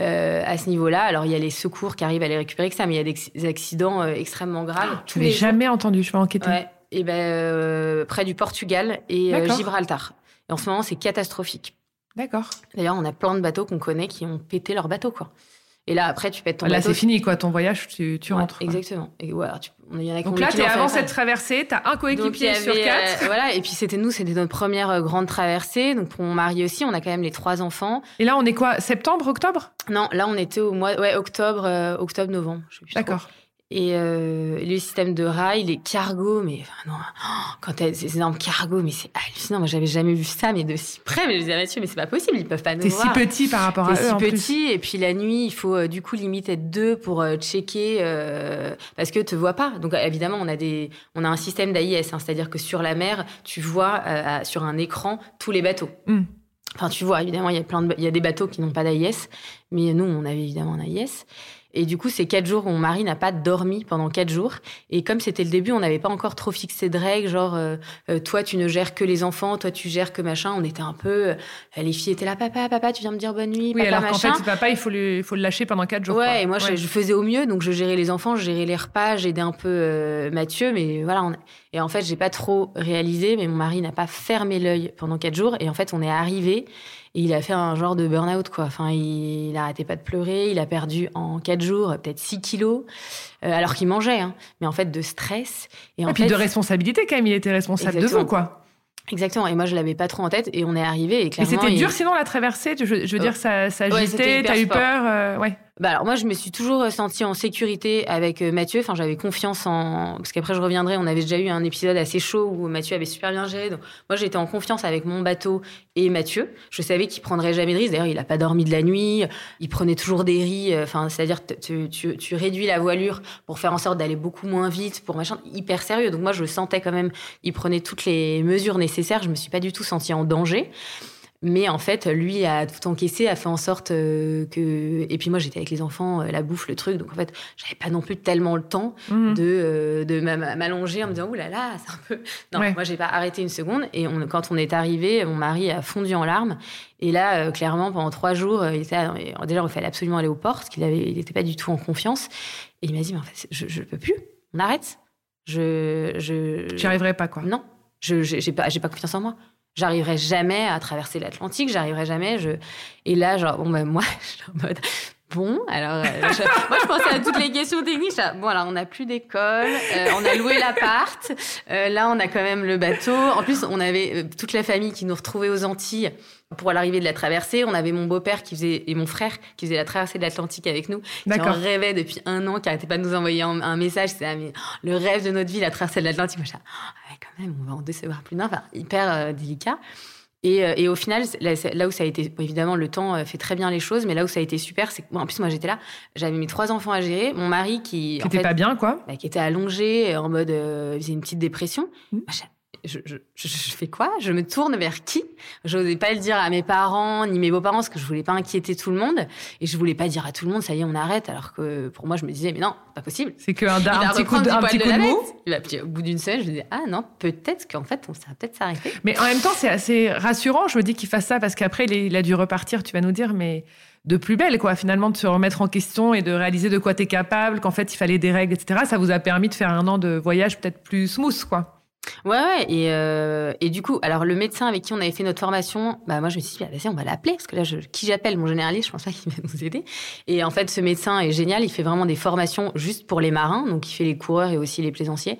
[SPEAKER 4] euh, à ce niveau-là, alors il y a les secours qui arrivent à les récupérer que ça, mais il y a des, accidents euh, extrêmement graves.
[SPEAKER 1] L'ai
[SPEAKER 4] les jours.
[SPEAKER 1] jamais entendu, je vais enquêter.
[SPEAKER 4] Ouais. Et ben euh, près du Portugal et euh. Gibraltar. Et en ce moment, c'est catastrophique.
[SPEAKER 3] D'accord.
[SPEAKER 4] D'ailleurs, on a plein de bateaux qu'on connaît qui ont pété leur bateau, quoi. Et là, après, tu pètes ton
[SPEAKER 3] Là,
[SPEAKER 4] bateau.
[SPEAKER 3] c'est fini, quoi. Ton voyage, tu, tu
[SPEAKER 4] Ouais,
[SPEAKER 3] rentres.
[SPEAKER 4] Exactement. Et voilà, tu- il y en a
[SPEAKER 3] Donc là, t'es avant cette traversée, t'as un coéquipier sur quatre.
[SPEAKER 4] euh, voilà, et puis c'était nous, c'était notre première euh, grande traversée. Donc pour mon mari aussi, on a quand même les trois enfants.
[SPEAKER 3] Et là, on est quoi? Septembre, octobre?
[SPEAKER 4] Non, là on était au mois, ouais, octobre, euh, octobre, novembre.
[SPEAKER 3] D'accord.
[SPEAKER 4] Et euh, le système de rail, les cargos, mais enfin, non, oh, quand t'as ces énormes cargos, mais c'est hallucinant. Moi, j'avais jamais vu ça, mais de si près. Mais je disais, Mathieu, mais c'est pas possible, ils peuvent pas nous
[SPEAKER 3] T'es si
[SPEAKER 4] voir.
[SPEAKER 3] petit par rapport à
[SPEAKER 4] T'es
[SPEAKER 3] eux,
[SPEAKER 4] si petit, et puis la nuit, il faut euh, du coup limite être deux pour euh, checker euh, parce que te vois pas. Donc euh, évidemment, on a des, on a un système d'AIS, hein, c'est-à-dire que sur la mer, tu vois à- sur un écran tous les bateaux.
[SPEAKER 3] Mm.
[SPEAKER 4] Enfin, tu vois, évidemment, il y a plein de, il y a des bateaux qui n'ont pas d'AIS, mais nous, on avait évidemment un AIS. Et du coup, ces quatre jours où mon mari n'a pas dormi pendant quatre jours. Et comme c'était le début, on n'avait pas encore trop fixé de règles, genre euh, euh, toi tu ne gères que les enfants, toi tu gères que machin. On était un peu, euh, les filles étaient là, papa, papa, tu viens me dire bonne nuit,
[SPEAKER 3] Oui,
[SPEAKER 4] papa,
[SPEAKER 3] alors qu'en fait, papa, il faut, lui, il faut le lâcher pendant quatre jours.
[SPEAKER 4] Ouais,
[SPEAKER 3] quoi.
[SPEAKER 4] et moi, je- faisais au mieux, donc je gérais les enfants, je gérais les repas, j'aidais un peu euh, Mathieu, mais voilà. on- Et en fait, j'ai pas trop réalisé, mais mon mari n'a pas fermé l'œil pendant quatre jours, et en fait, on est arrivé, et il a fait un genre de burn-out, quoi. Enfin, il, il arrêtait pas de pleurer, il a perdu en quatre jours peut-être 6 kilos, euh, alors qu'il mangeait, hein, mais en fait, de stress. Et en
[SPEAKER 3] puis
[SPEAKER 4] fait,
[SPEAKER 3] de responsabilité, quand même. Il était responsable de vous, quoi.
[SPEAKER 4] Exactement, et moi, je l'avais pas trop en tête, et on est arrivé, et
[SPEAKER 3] Mais
[SPEAKER 4] clairement.
[SPEAKER 3] c'était
[SPEAKER 4] il-
[SPEAKER 3] dur, sinon, la traversée. Je, je veux dire, ça, ça
[SPEAKER 4] Ouais,
[SPEAKER 3] agitait, t'as eu
[SPEAKER 4] sport.
[SPEAKER 3] peur. euh, ouais.
[SPEAKER 4] Bah alors moi je me suis toujours sentie en sécurité avec euh, Mathieu. Enfin j'avais confiance en parce qu'après je reviendrai. On avait déjà eu un épisode assez chaud où Mathieu avait super bien géré. Donc moi j'étais en confiance avec mon bateau et Mathieu. Je savais qu'il prendrait jamais de risque. D'ailleurs il a pas dormi de la nuit. Il prenait toujours des riz. Enfin c'est-à-dire tu, tu, réduis la voilure pour faire en sorte d'aller beaucoup moins vite pour machin. Hyper sérieux. Donc moi je sentais quand même. Il prenait toutes les mesures nécessaires. Je me suis pas du tout sentie en danger. Mais en fait, lui a tout encaissé, a fait en sorte euh, que. Et puis moi, j'étais avec les enfants, euh, la bouffe, le truc. Donc en fait, j'avais pas non plus tellement le temps
[SPEAKER 3] Mhm.
[SPEAKER 4] de, euh, de m'a- m'allonger en me disant Ouh là là, c'est un peu. Non,
[SPEAKER 3] Ouais.
[SPEAKER 4] moi, j'ai pas arrêté une seconde. Et on, quand on est arrivé, mon mari a fondu en larmes. Et là, euh, clairement, pendant trois jours, il était, déjà, il fallait absolument aller au port, parce qu'il avait, il était pas du tout en confiance. Et il m'a dit Mais en fait, je, je peux plus, on arrête. Je. je...
[SPEAKER 3] J'y arriverais pas, quoi.
[SPEAKER 4] Non, je j'ai pas pas confiance en moi. J'arriverai jamais à traverser l'Atlantique, j'arriverai jamais. Je et là genre bon ben moi je suis en mode bon alors euh, je- moi je pensais à toutes les questions techniques. Bon alors on n'a plus d'école, euh, on a loué l'appart, euh, là on a quand même le bateau. En plus on avait toute la famille qui nous retrouvait aux Antilles pour l'arrivée de la traversée. On avait mon beau-père qui faisait et mon frère qui faisait la traversée de l'Atlantique avec nous qui en rêvait depuis un an, qui arrêtait pas de nous envoyer un, un message. C'était ah, oh, le rêve de notre vie, la traversée de l'Atlantique. Moi, quand même, on va en décevoir plus d'un. Enfin, hyper euh, délicat. Et, euh, et au final, là, où ça a été, évidemment, le temps euh, fait très bien les choses, mais là où ça a été super, c'est que, bon, en plus, moi, j'étais là, j'avais mes trois enfants à gérer, mon mari qui,
[SPEAKER 3] T'étais
[SPEAKER 4] fait,
[SPEAKER 3] pas bien, quoi.
[SPEAKER 4] bah, qui était allongé, en mode, euh, il faisait une petite dépression. Moi, je, fais quoi? Je me tourne vers qui? Je n'osais pas le dire à mes parents ni mes beaux-parents parce que je voulais pas inquiéter tout le monde et je voulais pas dire à tout le monde ça y est on arrête alors que pour moi je me disais mais non pas possible.
[SPEAKER 3] C'est qu'un un petit coup de, un petit
[SPEAKER 4] de
[SPEAKER 3] coup de mou.
[SPEAKER 4] Il va- puis, au bout d'une semaine je me disais ah non peut-être qu'en fait on ça va peut-être s'arrêter.
[SPEAKER 3] Mais en même temps, c'est assez rassurant, je me dis, qu'il fasse ça, parce qu'après, il a dû repartir, tu vas nous dire, mais de plus belle, quoi. Finalement, de se remettre en question et de réaliser de quoi tu es capable, qu'en fait, il fallait des règles, etc. Ça vous a permis de faire un an de voyage peut-être plus smooth, quoi.
[SPEAKER 4] Ouais, ouais. Et, euh, et du coup, alors le médecin avec qui on avait fait notre formation, bah moi je me suis dit, bah, vas-y, on va l'appeler parce que là, je, qui j'appelle mon généraliste, je pense pas qu'il va nous aider. Et en fait, ce médecin est génial. Il fait vraiment des formations juste pour les marins, donc il fait les coureurs et aussi les plaisanciers.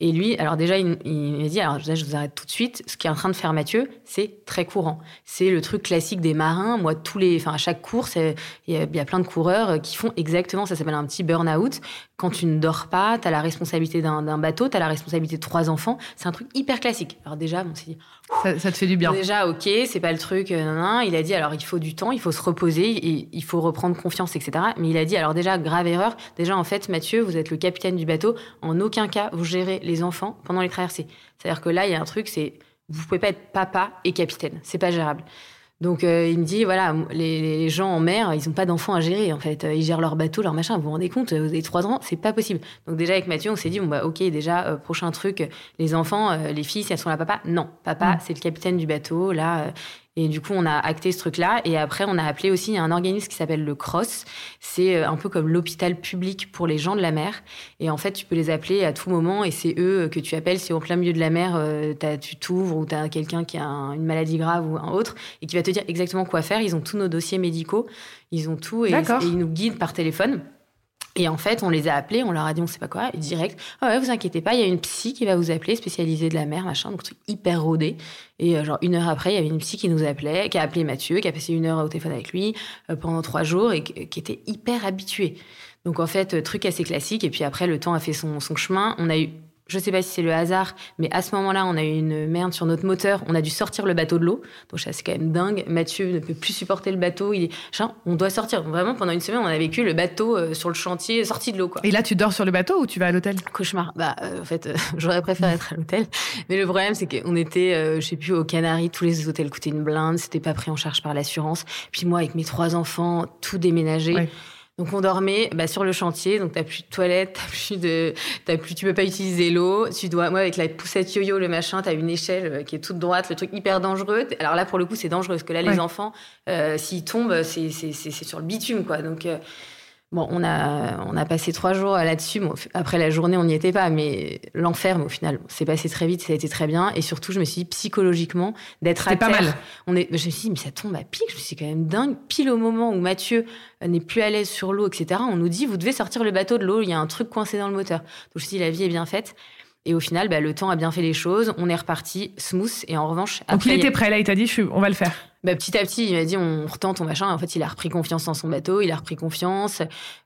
[SPEAKER 4] Et lui, alors déjà, il, m'a dit, alors déjà, je vous arrête tout de suite. Ce qui est en train de faire Mathieu, c'est très courant. C'est le truc classique des marins. Moi, tous les, enfin, à chaque course, il y, a, il y a plein de coureurs euh, qui font exactement, ça s'appelle un petit burn-out. Quand tu ne dors pas, tu as la responsabilité d'un bateau, tu as la responsabilité de trois enfants. C'est un truc hyper classique. Alors déjà, on s'est dit,
[SPEAKER 3] Ça, ça te fait du bien.
[SPEAKER 4] Déjà, ok, c'est pas le truc. euh, nan, nan. Il a dit alors il faut du temps, il faut se reposer, et il faut reprendre confiance, etc. Mais il a dit alors déjà grave erreur. Déjà en fait, Mathieu, vous êtes le capitaine du bateau. En aucun cas vous gérez les enfants pendant les traversées. C'est-à-dire que là, il y a un truc, c'est vous pouvez pas être papa et capitaine, c'est pas gérable. Donc euh, il me dit voilà, les, les gens en mer, ils ont pas d'enfants à gérer en fait. Euh, Ils gèrent leur bateau, leur machin. Vous vous rendez compte, vous avez trois ans, c'est pas possible. Donc déjà avec Mathieu, on s'est dit bon bah ok, déjà euh, prochain truc, les enfants, euh, les filles, si elles sont là, papa, non, papa,
[SPEAKER 3] Mm.
[SPEAKER 4] c'est le capitaine du bateau là. Et du coup, on a acté ce truc-là. Et après, on a appelé aussi un organisme qui s'appelle le CROSS. C'est euh, un peu comme l'hôpital public pour les gens de la mer. Et en fait, tu peux les appeler à tout moment. Et c'est eux que tu appelles si au plein milieu de la mer, euh, tu t'ouvres ou tu as quelqu'un qui a une maladie grave ou un autre et qui va te dire exactement quoi faire. Ils ont tous nos dossiers médicaux. Ils ont tout et, et ils nous guident par téléphone. Et en fait, on les a appelés, on leur a dit on sait pas quoi, direct, ah ouais, vous inquiétez pas, il y a une psy qui va vous appeler, spécialisée de la mer, machin, donc truc hyper rodé. Et euh, genre une heure après, il y avait une psy qui nous appelait, qui a appelé Mathieu, qui a passé une heure au téléphone avec lui euh, pendant trois jours et qui était hyper habitué. Donc en fait, euh, truc assez classique. Et puis après, le temps a fait son, son chemin. On a eu je sais pas si c'est le hasard, mais à ce moment-là, on a eu une merde sur notre moteur. On a dû sortir le bateau de l'eau. Donc ça, c'est quand même dingue. Mathieu ne peut plus supporter le bateau. Il est, on doit sortir. Vraiment, pendant une semaine, on a vécu le bateau euh, sur le chantier, sorti de l'eau, quoi.
[SPEAKER 3] Et là, tu dors sur le bateau ou tu vas à l'hôtel?
[SPEAKER 4] Cauchemar. Bah, euh, en fait, euh, j'aurais préféré être à l'hôtel. Mais le problème, c'est qu'on était, je sais plus, aux Canaries. Tous les hôtels coûtaient une blinde. C'était pas pris en charge par l'assurance. Puis moi, avec mes trois enfants, tout déménagé. Donc on dormait bah, sur le chantier, donc t'as plus de toilette, t'as plus de, t'as plus, tu peux pas utiliser l'eau. Tu dois, moi avec la poussette yo-yo, le machin, t'as une échelle euh, qui est toute droite, le truc hyper dangereux. Alors là pour le coup c'est dangereux parce que là les enfants, euh, s'ils tombent, c'est c'est c'est sur le bitume quoi. Donc euh, Bon, on a, on a passé trois jours là-dessus. après la journée, on n'y était pas, mais l'enfer, mais au final, c'est passé très vite, ça a été très bien. Et surtout, je me suis dit, psychologiquement, d'être à
[SPEAKER 3] terre. pas mal.
[SPEAKER 4] On est, je me suis dit, mais ça tombe à pic. Je me suis dit, quand même dingue. Pile au moment où Mathieu euh, n'est plus à l'aise sur l'eau, etc., on nous dit, vous devez sortir le bateau de l'eau, il y a un truc coincé dans le moteur. Donc, je me suis dit, la vie est bien faite. Et au final, bah, le temps a bien fait les choses. On est reparti smooth. Et en revanche,
[SPEAKER 3] après, donc il était prêt là. Il t'a dit, on va le faire.
[SPEAKER 4] Bah, petit à petit, il m'a dit, on retente ton machin. En fait, il a repris confiance en son bateau. Il a repris confiance.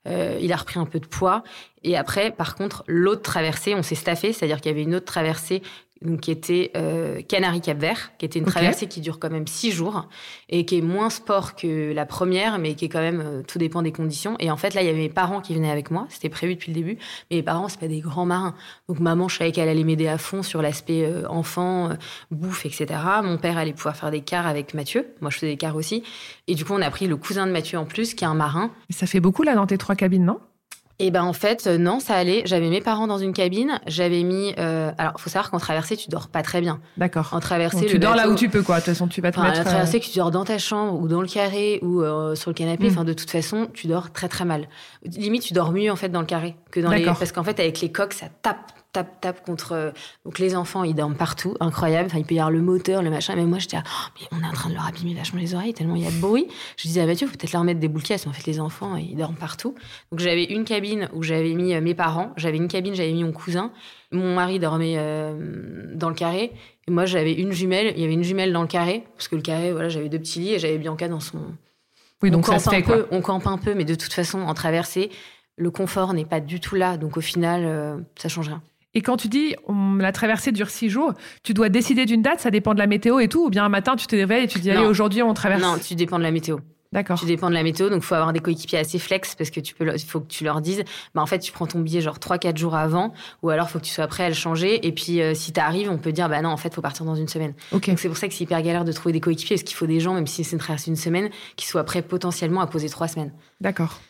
[SPEAKER 4] Euh, il a repris un peu de poids. Et après, par contre, l'autre traversée, on s'est staffé, c'est-à-dire qu'il y avait une autre traversée donc qui était euh, Canary-Cap-Vert, qui était une traversée qui dure quand même six jours et qui est moins sport que la première, mais qui est quand même, euh, tout dépend des conditions. Et en fait, là, il y avait mes parents qui venaient avec moi, c'était prévu depuis le début, mais mes parents, c'est pas des grands marins. Donc maman, je savais qu'elle allait m'aider à fond sur l'aspect euh, enfant, euh, bouffe, etc. Mon père allait pouvoir faire des cars avec Mathieu, moi je faisais des cars aussi. Et du coup, on a pris le cousin de Mathieu en plus, qui est un marin.
[SPEAKER 3] Ça fait beaucoup là dans tes trois cabines, non?
[SPEAKER 4] Et ben en fait euh, non ça allait. J'avais mes parents dans une cabine. J'avais mis euh... alors faut savoir qu'en traversée tu dors pas très bien.
[SPEAKER 3] D'accord.
[SPEAKER 4] En traversée
[SPEAKER 3] tu dors là où tu peux quoi. De toute façon tu vas te
[SPEAKER 4] enfin,
[SPEAKER 3] mettre
[SPEAKER 4] la traversée que tu dors dans ta chambre ou dans le carré ou euh, sur le canapé mm. enfin de toute façon tu dors très très mal. Limite tu dors mieux en fait dans le carré que dans les parce qu'en fait avec les coques ça tape tape, tape contre. Euh, donc les enfants, ils dorment partout, incroyable. Enfin, il peut y avoir le moteur, le machin. Mais moi, j'étais, oh, mais on est en train de leur abîmer vachement les oreilles tellement il y a de bruit. Je disais à Mathieu, faut peut-être leur mettre des boules Mais en fait, les enfants, ils dorment partout. Donc j'avais une cabine où j'avais mis euh, mes parents. J'avais une cabine, j'avais mis mon cousin. Mon mari dormait euh, dans le carré. Et moi, j'avais une jumelle. Il y avait une jumelle dans le carré. Parce que le carré, voilà, j'avais deux petits lits et j'avais Bianca dans son.
[SPEAKER 3] Oui, donc ça se fait,
[SPEAKER 4] peu, On campe un peu, mais de toute façon, en traversée, le confort n'est pas du tout là. Donc au final, ça change rien.
[SPEAKER 3] Et quand tu dis la traversée dure six jours, tu dois décider d'une date, ça dépend de la météo et tout, ou bien un matin tu te réveilles et tu dis allez aujourd'hui on traverse.
[SPEAKER 4] Non, tu dépends de la météo.
[SPEAKER 3] D'accord.
[SPEAKER 4] Tu dépends de la météo, donc il faut avoir des coéquipiers assez flex parce que tu peux, faut que tu leur dises, bah en fait tu prends ton billet genre 3-4 jours avant, ou alors faut que tu sois prêt à le changer. Et puis euh, si tu arrives, on peut dire bah non en fait faut partir dans une semaine. Donc c'est pour ça que c'est hyper galère de trouver des coéquipiers parce qu'il faut des gens, même si c'est une traversée d'une semaine, qui soient prêts potentiellement à poser trois semaines.
[SPEAKER 3] D'accord.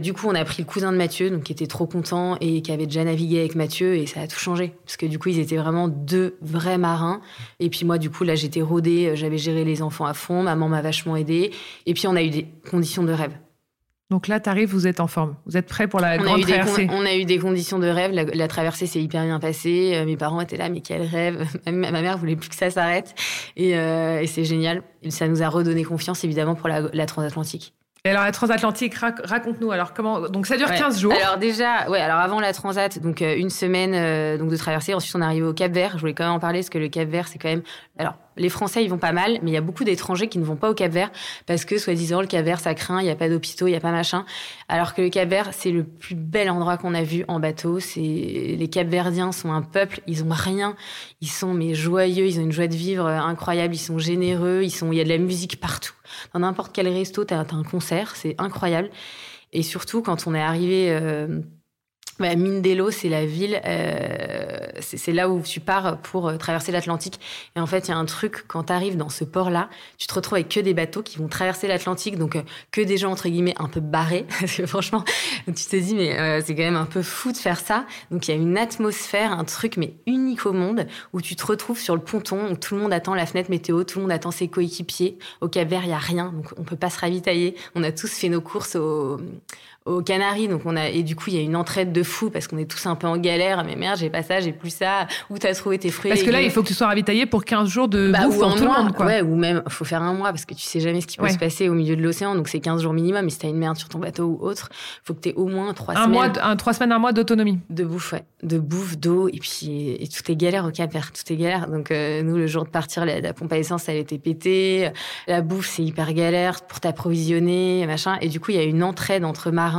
[SPEAKER 4] Du coup, on a pris le cousin de Mathieu, donc qui était trop content et qui avait déjà navigué avec Mathieu, et ça a tout changé. Parce que du coup, ils étaient vraiment deux vrais marins. Et puis moi, du coup, là, j'étais rodée, euh, j'avais géré les enfants à fond, maman m'a vachement aidée. Et puis, on a eu des conditions de rêve.
[SPEAKER 3] Donc là, t'arrives, vous êtes en forme. Vous êtes prêts pour la grande traversée.
[SPEAKER 4] On a eu des conditions de rêve. La, traversée s'est hyper bien passée. Euh, mes parents étaient là, mais quel rêve. Ma, mère voulait plus que ça s'arrête. Et, euh, c'est génial. Ça nous a redonné confiance, évidemment, pour la transatlantique.
[SPEAKER 3] Et alors la transatlantique, raconte-nous. Alors comment Donc ça dure 15 jours.
[SPEAKER 4] Alors déjà, ouais. Alors avant la transat, donc euh, une semaine euh, donc de traversée. Ensuite on est arrivé au Cap Vert. Je voulais quand même en parler parce que le Cap Vert c'est quand même. Alors les Français, ils vont pas mal, mais il y a beaucoup d'étrangers qui ne vont pas au Cap-Vert parce que, soi-disant, le Cap-Vert, ça craint, il n'y a pas d'hôpitaux, il n'y a pas machin. Alors que le Cap-Vert, c'est le plus bel endroit qu'on a vu en bateau. C'est les Cap-Verdiens sont un peuple, ils ont rien, ils sont mais joyeux, ils ont une joie de vivre incroyable, ils sont généreux, ils sont, il y a de la musique partout. Dans n'importe quel resto, t'as as un concert, c'est incroyable. Et surtout, quand on est arrivé. Euh, bah, Mindelo, c'est la ville, euh, c'est là où tu pars pour euh, traverser l'Atlantique. Et en fait, il y a un truc, quand tu arrives dans ce port-là, tu te retrouves avec que des bateaux qui vont traverser l'Atlantique, donc euh, que des gens, entre guillemets, un peu barrés. Parce que franchement, tu te dis, mais c'est quand même un peu fou de faire ça. Donc il y a une atmosphère, un truc, mais unique au monde, où tu te retrouves sur le ponton, où tout le monde attend la fenêtre météo, tout le monde attend ses coéquipiers. Au Cap-Vert, il n'y a rien, donc on peut pas se ravitailler. On a tous fait nos courses au aux Canaries. Donc on a et du coup il y a une entraide de fou parce qu'on est tous un peu en galère. Mais merde, j'ai pas ça, j'ai plus ça. Où t'as trouvé tes fruits
[SPEAKER 1] Parce que là, il faut que tu sois ravitaillé pour 15 jours de bah, bouffe en tout le monde, quoi.
[SPEAKER 4] Ouais, ou même faut faire un mois parce que tu sais jamais ce qui peut se passer au milieu de l'océan. Donc c'est 15 jours minimum. Et si t'as une merde sur ton bateau ou autre, faut que t'aies au moins trois
[SPEAKER 1] un
[SPEAKER 4] semaines.
[SPEAKER 1] Mois, un, trois semaines, un mois d'autonomie.
[SPEAKER 4] De bouffe, ouais. De bouffe, d'eau et puis et tout est galère au Cap Vert. Tout est galère. Donc euh, nous le jour de partir, la, la pompe à essence elle était pétée. La bouffe c'est hyper galère pour t'approvisionner, machin. Et du coup il y a une entraide entre marins.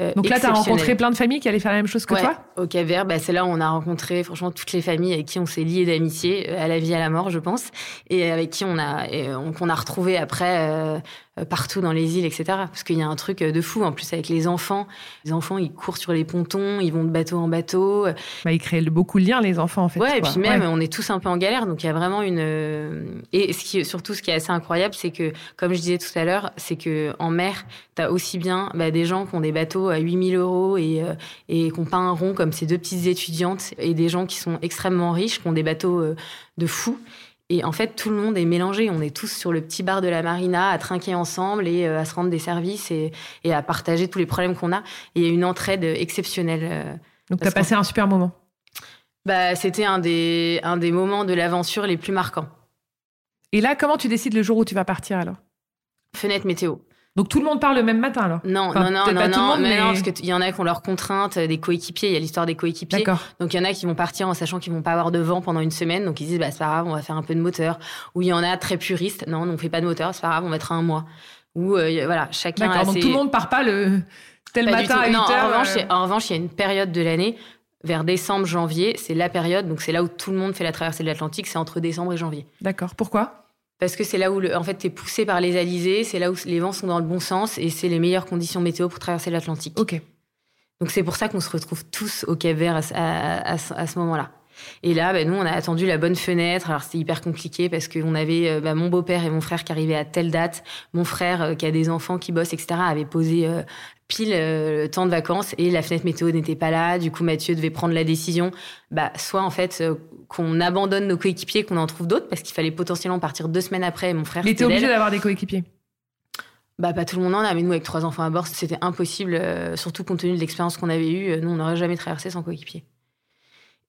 [SPEAKER 4] Euh,
[SPEAKER 1] Donc là, tu as rencontré plein de familles qui allaient faire la même chose que
[SPEAKER 4] ouais,
[SPEAKER 1] toi
[SPEAKER 4] Au Cap Vert, bah, c'est là où on a rencontré franchement toutes les familles avec qui on s'est liés d'amitié, euh, à la vie, à la mort, je pense, et avec qui on a, et on, qu'on a retrouvé après euh, partout dans les îles, etc. Parce qu'il y a un truc de fou, en plus avec les enfants. Les enfants, ils courent sur les pontons, ils vont de bateau en bateau.
[SPEAKER 1] Bah, ils créent beaucoup de liens, les enfants, en fait.
[SPEAKER 4] Ouais, et puis même, ouais. on est tous un peu en galère, donc il y a vraiment une... Et ce qui, surtout, ce qui est assez incroyable, c'est que, comme je disais tout à l'heure, c'est que en mer, t'as aussi bien bah, des gens qui ont des bateaux à 8000 euros et, euh, et qui ont pas un rond comme ces deux petites étudiantes, et des gens qui sont extrêmement riches, qui ont des bateaux euh, de fous. Et en fait, tout le monde est mélangé. On est tous sur le petit bar de la marina à trinquer ensemble et euh, à se rendre des services et, et, à partager tous les problèmes qu'on a. Et il y a une entraide exceptionnelle. Euh,
[SPEAKER 1] Donc, tu as passé un super moment
[SPEAKER 4] bah, C'était un des, un des moments de l'aventure les plus marquants.
[SPEAKER 1] Et là, comment tu décides le jour où tu vas partir alors?
[SPEAKER 4] Fenêtre météo.
[SPEAKER 1] Donc tout le monde part le même matin alors
[SPEAKER 4] Non, enfin, non, non, non, non, monde, mais... non, parce qu'il y en a qui ont leurs contraintes, des coéquipiers, il y a l'histoire des coéquipiers. Donc il y en a qui vont partir en sachant qu'ils vont pas avoir de vent pendant une semaine, donc ils disent bah c'est pas grave, on va faire un peu de moteur. Ou il y en a très puristes, non, on fait pas de moteur, c'est pas grave, on mettra un mois. Ou euh, voilà, chacun.
[SPEAKER 1] D'accord, donc tout le monde part pas le tel pas matin à 8
[SPEAKER 4] non,
[SPEAKER 1] heures.
[SPEAKER 4] En revanche, euh... en revanche, il y a une période de l'année vers décembre, janvier, c'est la période, donc c'est là où tout le monde fait la traversée de l'Atlantique, c'est entre décembre et janvier.
[SPEAKER 1] D'accord. Pourquoi?
[SPEAKER 4] Parce que c'est là où, le, en fait, tu es poussé par les alizés, c'est là où les vents sont dans le bon sens et c'est les meilleures conditions météo pour traverser l'Atlantique.
[SPEAKER 1] Ok.
[SPEAKER 4] Donc c'est pour ça qu'on se retrouve tous au Cap Vert à, à, à, à ce moment-là. Et là, bah, nous, on a attendu la bonne fenêtre. Alors, c'était hyper compliqué parce qu'on avait bah, mon beau-père et mon frère qui arrivaient à telle date. Mon frère, euh, qui a des enfants qui bossent, etc., avait posé euh, pile euh, le temps de vacances et la fenêtre météo n'était pas là. Du coup, Mathieu devait prendre la décision, bah, soit en fait euh, qu'on abandonne nos coéquipiers, qu'on en trouve d'autres, parce qu'il fallait potentiellement partir deux semaines après. Mon frère.
[SPEAKER 1] Mais t'es obligé d'avoir des coéquipiers.
[SPEAKER 4] Bah, pas tout le monde en a, mais nous, avec trois enfants à bord, c'était impossible, euh, surtout compte tenu de l'expérience qu'on avait eue. Nous, on n'aurait jamais traversé sans coéquipier.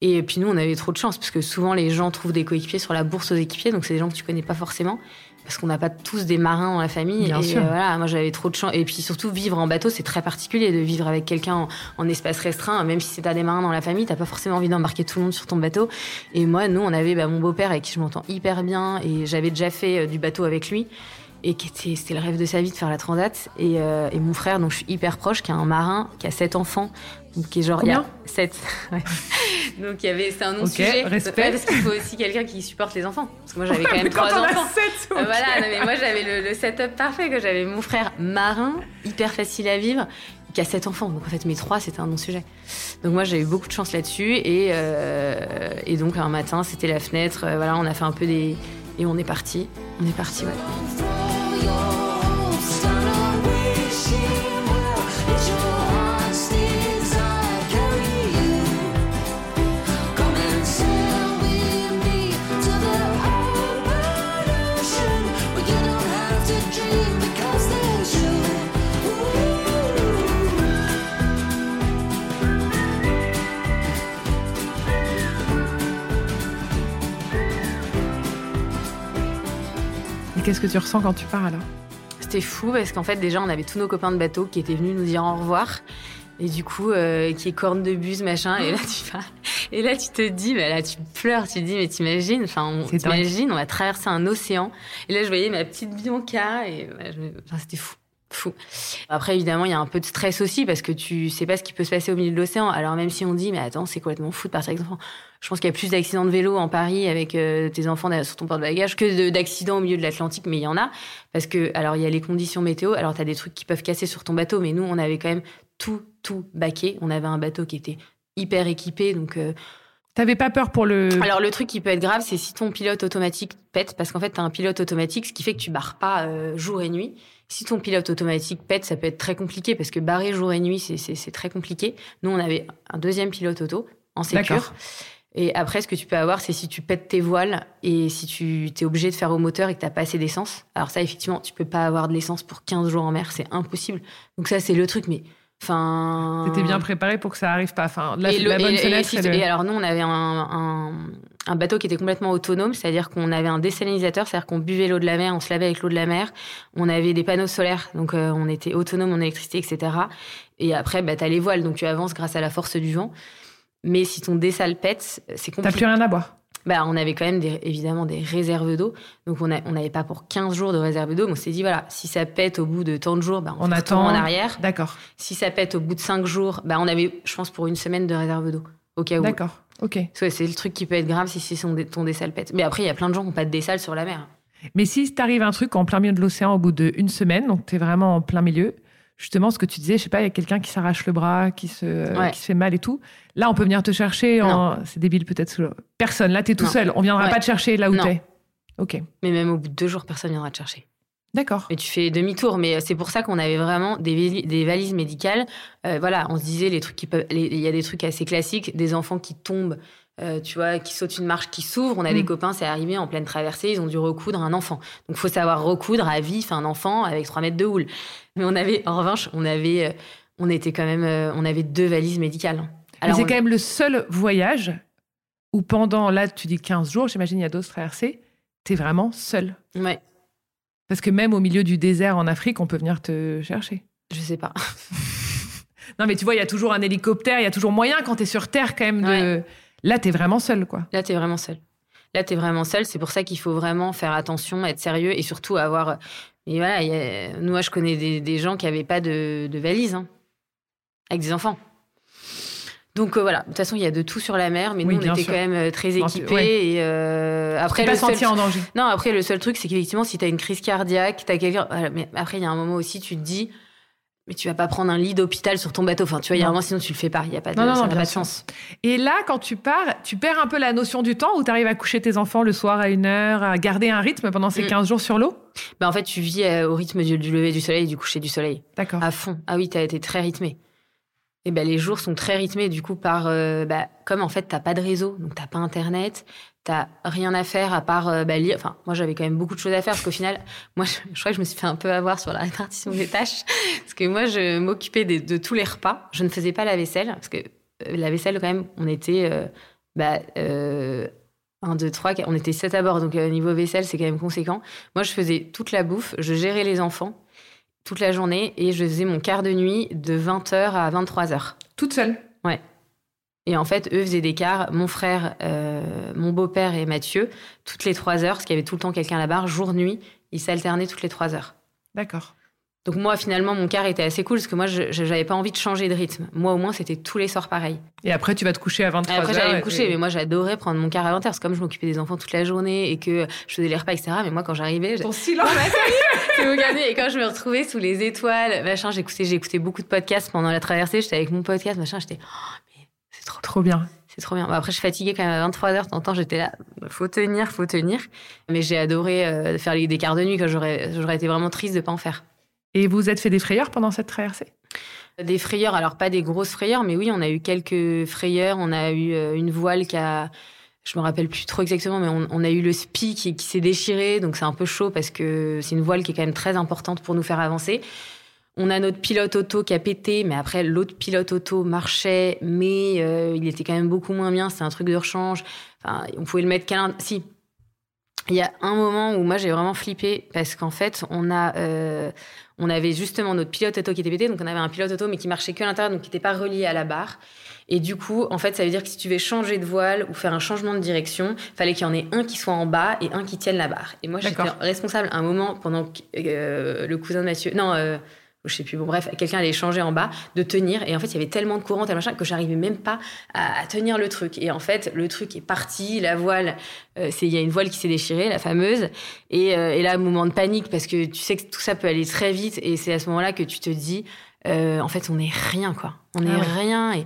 [SPEAKER 4] Et puis nous, on avait trop de chance, parce que souvent, les gens trouvent des coéquipiers sur la bourse aux équipiers, donc c'est des gens que tu connais pas forcément, parce qu'on n'a pas tous des marins dans la famille.
[SPEAKER 1] Bien
[SPEAKER 4] et
[SPEAKER 1] sûr.
[SPEAKER 4] Euh, voilà, moi, j'avais trop de chance. Et puis surtout, vivre en bateau, c'est très particulier de vivre avec quelqu'un en, en, espace restreint, même si c'est à des marins dans la famille, t'as pas forcément envie d'embarquer tout le monde sur ton bateau. Et moi, nous, on avait bah, mon beau-père avec qui je m'entends hyper bien, et j'avais déjà fait euh, du bateau avec lui et qui était c'était le rêve de sa vie de faire la transat et, euh, et mon frère dont je suis hyper proche qui a un marin qui a sept enfants donc qui est genre il y a sept. Ouais. donc il y avait c'est un non
[SPEAKER 1] okay,
[SPEAKER 4] sujet.
[SPEAKER 1] respect.
[SPEAKER 4] Ouais, parce qu'il faut aussi quelqu'un qui supporte les enfants. Parce que moi j'avais quand même trois enfants.
[SPEAKER 1] sept, okay.
[SPEAKER 4] euh, voilà non, mais moi j'avais le, le, setup parfait que j'avais mon frère marin hyper facile à vivre qui a sept enfants. Donc en fait mes trois c'était un non sujet donc moi j'ai eu beaucoup de chance là-dessus. Et euh, et donc un matin c'était la fenêtre. Euh, voilà on a fait un peu des et on est parti. On est parti ouais.
[SPEAKER 1] Qu'est-ce que tu ressens quand tu pars alors
[SPEAKER 4] C'était fou parce qu'en fait déjà on avait tous nos copains de bateau qui étaient venus nous dire au revoir. Et du coup euh, qui est corne de buse machin. Et là tu vas et là tu te dis bah là tu pleures. Tu te dis mais t'imagines enfin on t'imagines on va traverser un océan. Et là je voyais ma petite Bianca et bah, enfin, c'était fou Après, évidemment, il y a un peu de stress aussi parce que tu sais pas ce qui peut se passer au milieu de l'océan. Alors même si on dit, mais attends, c'est complètement fou de partir avec des enfants. Je pense qu'il y a plus d'accidents de vélo en Paris avec euh, tes enfants sur ton porte-bagages que d'accidents au milieu de l'Atlantique, mais il y en a. Parce que, alors, il y a les conditions météo. Alors, tu as des trucs qui peuvent casser sur ton bateau, mais nous, on avait quand même tout, tout baqué. On avait un bateau qui était hyper équipé, donc. Euh,
[SPEAKER 1] T'avais pas peur pour le.
[SPEAKER 4] Alors, le truc qui peut être grave, c'est si ton pilote automatique pète, parce qu'en fait, tu as un pilote automatique, ce qui fait que tu barres pas euh, jour et nuit. Si ton pilote automatique pète, ça peut être très compliqué, parce que barrer jour et nuit, c'est très compliqué. Nous, on avait un deuxième pilote auto en sécurité. Et après, ce que tu peux avoir, c'est si tu pètes tes voiles et si tu es obligé de faire au moteur et que tu pas assez d'essence. Alors ça, effectivement, tu peux pas avoir de l'essence pour 15 jours en mer, c'est impossible. Donc ça, c'est le truc, mais... Enfin...
[SPEAKER 1] T'étais bien préparé pour que ça arrive pas. Enfin, la, la bonne
[SPEAKER 4] et, et, alors nous, on avait un, un, bateau qui était complètement autonome, c'est-à-dire qu'on avait un désalinisateur, c'est-à-dire qu'on buvait l'eau de la mer, on se lavait avec l'eau de la mer, on avait des panneaux solaires, donc euh, on était autonome en électricité, etc. Et après, bah, tu as les voiles, donc tu avances grâce à la force du vent. Mais si ton dessal pète, c'est compliqué.
[SPEAKER 1] T'as plus rien à boire
[SPEAKER 4] bah, on avait quand même des, évidemment des réserves d'eau. Donc, on n'avait pas pour 15 jours de réserve d'eau. On s'est dit, voilà, si ça pète au bout de tant de jours, bah, on, attend en arrière.
[SPEAKER 1] D'accord.
[SPEAKER 4] Si ça pète au bout de 5 jours, bah, on avait, je pense, pour une semaine de réserve d'eau. Au cas où.
[SPEAKER 1] D'accord. OK.
[SPEAKER 4] C'est le truc qui peut être grave si, si ton dessal pète. Mais après, il y a plein de gens qui n'ont pas de dessal sur la mer.
[SPEAKER 1] Mais si t'arrive un truc en plein milieu de l'océan au bout d'une semaine, donc tu es vraiment en plein milieu, justement ce que tu disais, je sais pas, il y a quelqu'un qui s'arrache le bras, qui se, qui se fait mal et tout. Là, on peut venir te chercher. En... C'est débile peut-être. Personne. Là, tu es tout seul. On viendra pas te chercher là où tu es. Ok.
[SPEAKER 4] Mais même au bout de deux jours, personne viendra te chercher.
[SPEAKER 1] D'accord.
[SPEAKER 4] Et tu fais demi-tour. Mais c'est pour ça qu'on avait vraiment des, des valises médicales. Euh, voilà, on se disait les trucs qui peuvent. Il y a des trucs assez classiques, des enfants qui tombent. Euh, tu vois, qui sautent une marche qui s'ouvre. On a des mm. copains, c'est arrivé en pleine traversée, ils ont dû recoudre un enfant. Donc, faut savoir recoudre à vif un enfant avec 3 mètres de houle. Mais on avait, en revanche, on avait, euh, on était quand même, on avait deux valises médicales.
[SPEAKER 1] Mais c'est quand même le seul voyage où pendant, là, tu dis 15 jours, j'imagine il y a d'autres traversées, tu es vraiment seul.
[SPEAKER 4] Ouais.
[SPEAKER 1] Parce que même au milieu du désert en Afrique, on peut venir te chercher.
[SPEAKER 4] Je sais pas.
[SPEAKER 1] non, mais tu vois, il y a toujours un hélicoptère, il y a toujours moyen quand tu es sur Terre quand même de. Là, tu es vraiment seul, quoi.
[SPEAKER 4] Là, tu es vraiment seul. Là, tu es vraiment seul. C'est pour ça qu'il faut vraiment faire attention, être sérieux et surtout avoir. Et voilà, moi, je connais des, gens qui n'avaient pas de, de valise, hein, avec des enfants. Donc euh, voilà, de toute façon, il y a de tout sur la mer, mais nous, on était quand même euh, très équipés. Et euh, après,
[SPEAKER 1] pas senti en danger.
[SPEAKER 4] Non, après, le seul truc, c'est qu'effectivement, si tu as une crise cardiaque, tu as quelqu'un. Mais après, il y a un moment aussi, tu te dis, mais tu vas pas prendre un lit d'hôpital sur ton bateau. Enfin, tu vois, il y a un moment, sinon tu le fais pas. Il n'y a pas de, non, pas de chance.
[SPEAKER 1] Et là, quand tu pars, tu perds un peu la notion du temps ou tu arrives à coucher tes enfants le soir à une heure, à garder un rythme pendant ces 15 mm. jours sur l'eau?
[SPEAKER 4] Bah, En fait, tu vis au rythme du, lever du soleil et du coucher du soleil.
[SPEAKER 1] D'accord.
[SPEAKER 4] À fond. Ah oui, tu as été très rythmé et ben les jours sont très rythmés du coup par euh, bah, comme en fait t'as pas de réseau donc t'as pas internet t'as rien à faire à part euh, bah, lire. Enfin moi j'avais quand même beaucoup de choses à faire parce qu'au final moi je, crois que je me suis fait un peu avoir sur la répartition des tâches parce que moi je m'occupais de, tous les repas. Je ne faisais pas la vaisselle parce que euh, la vaisselle quand même on était bah, 1, 2, 3, on était 7 à bord, donc niveau vaisselle, c'est quand même conséquent. Moi, je faisais toute la bouffe, je gérais les enfants, toute la journée et je faisais mon quart de nuit de 20h à 23h.
[SPEAKER 1] Toute seule
[SPEAKER 4] Ouais. Et en fait, eux faisaient des quarts, mon frère, euh, mon beau-père et Mathieu, toutes les 3 heures, parce qu'il y avait tout le temps quelqu'un à la barre, jour-nuit, ils s'alternaient toutes les 3 heures.
[SPEAKER 1] D'accord.
[SPEAKER 4] Donc moi, finalement, mon quart était assez cool parce que moi, je n'avais pas envie de changer de rythme. Moi, au moins, c'était tous les soirs pareil.
[SPEAKER 1] Et après, tu vas te coucher à 23h.
[SPEAKER 4] Après, j'allais me coucher, mais moi, j'adorais prendre mon quart à 20h. Parce que comme je m'occupais des enfants toute la journée et que je faisais les repas, etc. Mais moi, quand j'arrivais...
[SPEAKER 1] Ton silence
[SPEAKER 4] C'est vous Et quand je me retrouvais sous les étoiles, machin, j'écoutais, j'écoutais beaucoup de podcasts pendant la traversée. J'étais avec mon podcast, machin. J'étais... Oh, mais c'est trop,
[SPEAKER 1] trop bien.
[SPEAKER 4] C'est trop bien. après, je suis fatiguée quand même à 23h. Tant j'étais là, faut tenir, faut tenir. Mais j'ai adoré euh, faire des quarts de nuit quand j'aurais, j'aurais été vraiment triste de pas en faire.
[SPEAKER 1] Et vous êtes fait des frayeurs pendant cette traversée?
[SPEAKER 4] Des frayeurs, alors pas des grosses frayeurs, mais oui, on a eu quelques frayeurs. On a eu euh, une voile qui a, je me rappelle plus trop exactement, mais on, a eu le spi qui, s'est déchiré, donc c'est un peu chaud parce que c'est une voile qui est quand même très importante pour nous faire avancer. On a notre pilote auto qui a pété, mais après l'autre pilote auto marchait, mais euh, il était quand même beaucoup moins bien. C'est un truc de rechange. Enfin, on pouvait le mettre qu'à si. Il y a un moment où moi j'ai vraiment flippé parce qu'en fait on a euh, on avait justement notre pilote auto qui était pété, donc on avait un pilote auto mais qui marchait que à l'intérieur, donc qui n'était pas relié à la barre. Et du coup, en fait, ça veut dire que si tu veux changer de voile ou faire un changement de direction, fallait qu'il y en ait un qui soit en bas et un qui tienne la barre. Et moi, j'étais responsable un moment pendant que euh, le cousin de Mathieu, non, euh, je sais plus, bon bref, quelqu'un allait changer en bas, de tenir. Et en fait, il y avait tellement de courant, tel machin, que j'arrivais même pas à, tenir le truc. Et en fait, le truc est parti, la voile euh, c'est il y a une voile qui s'est déchirée, la fameuse, et, euh, et là moment de panique parce que tu sais que tout ça peut aller très vite et c'est à ce moment-là que tu te dis euh, en fait, on est rien, quoi. On est
[SPEAKER 3] Ah ouais.
[SPEAKER 4] rien. Et,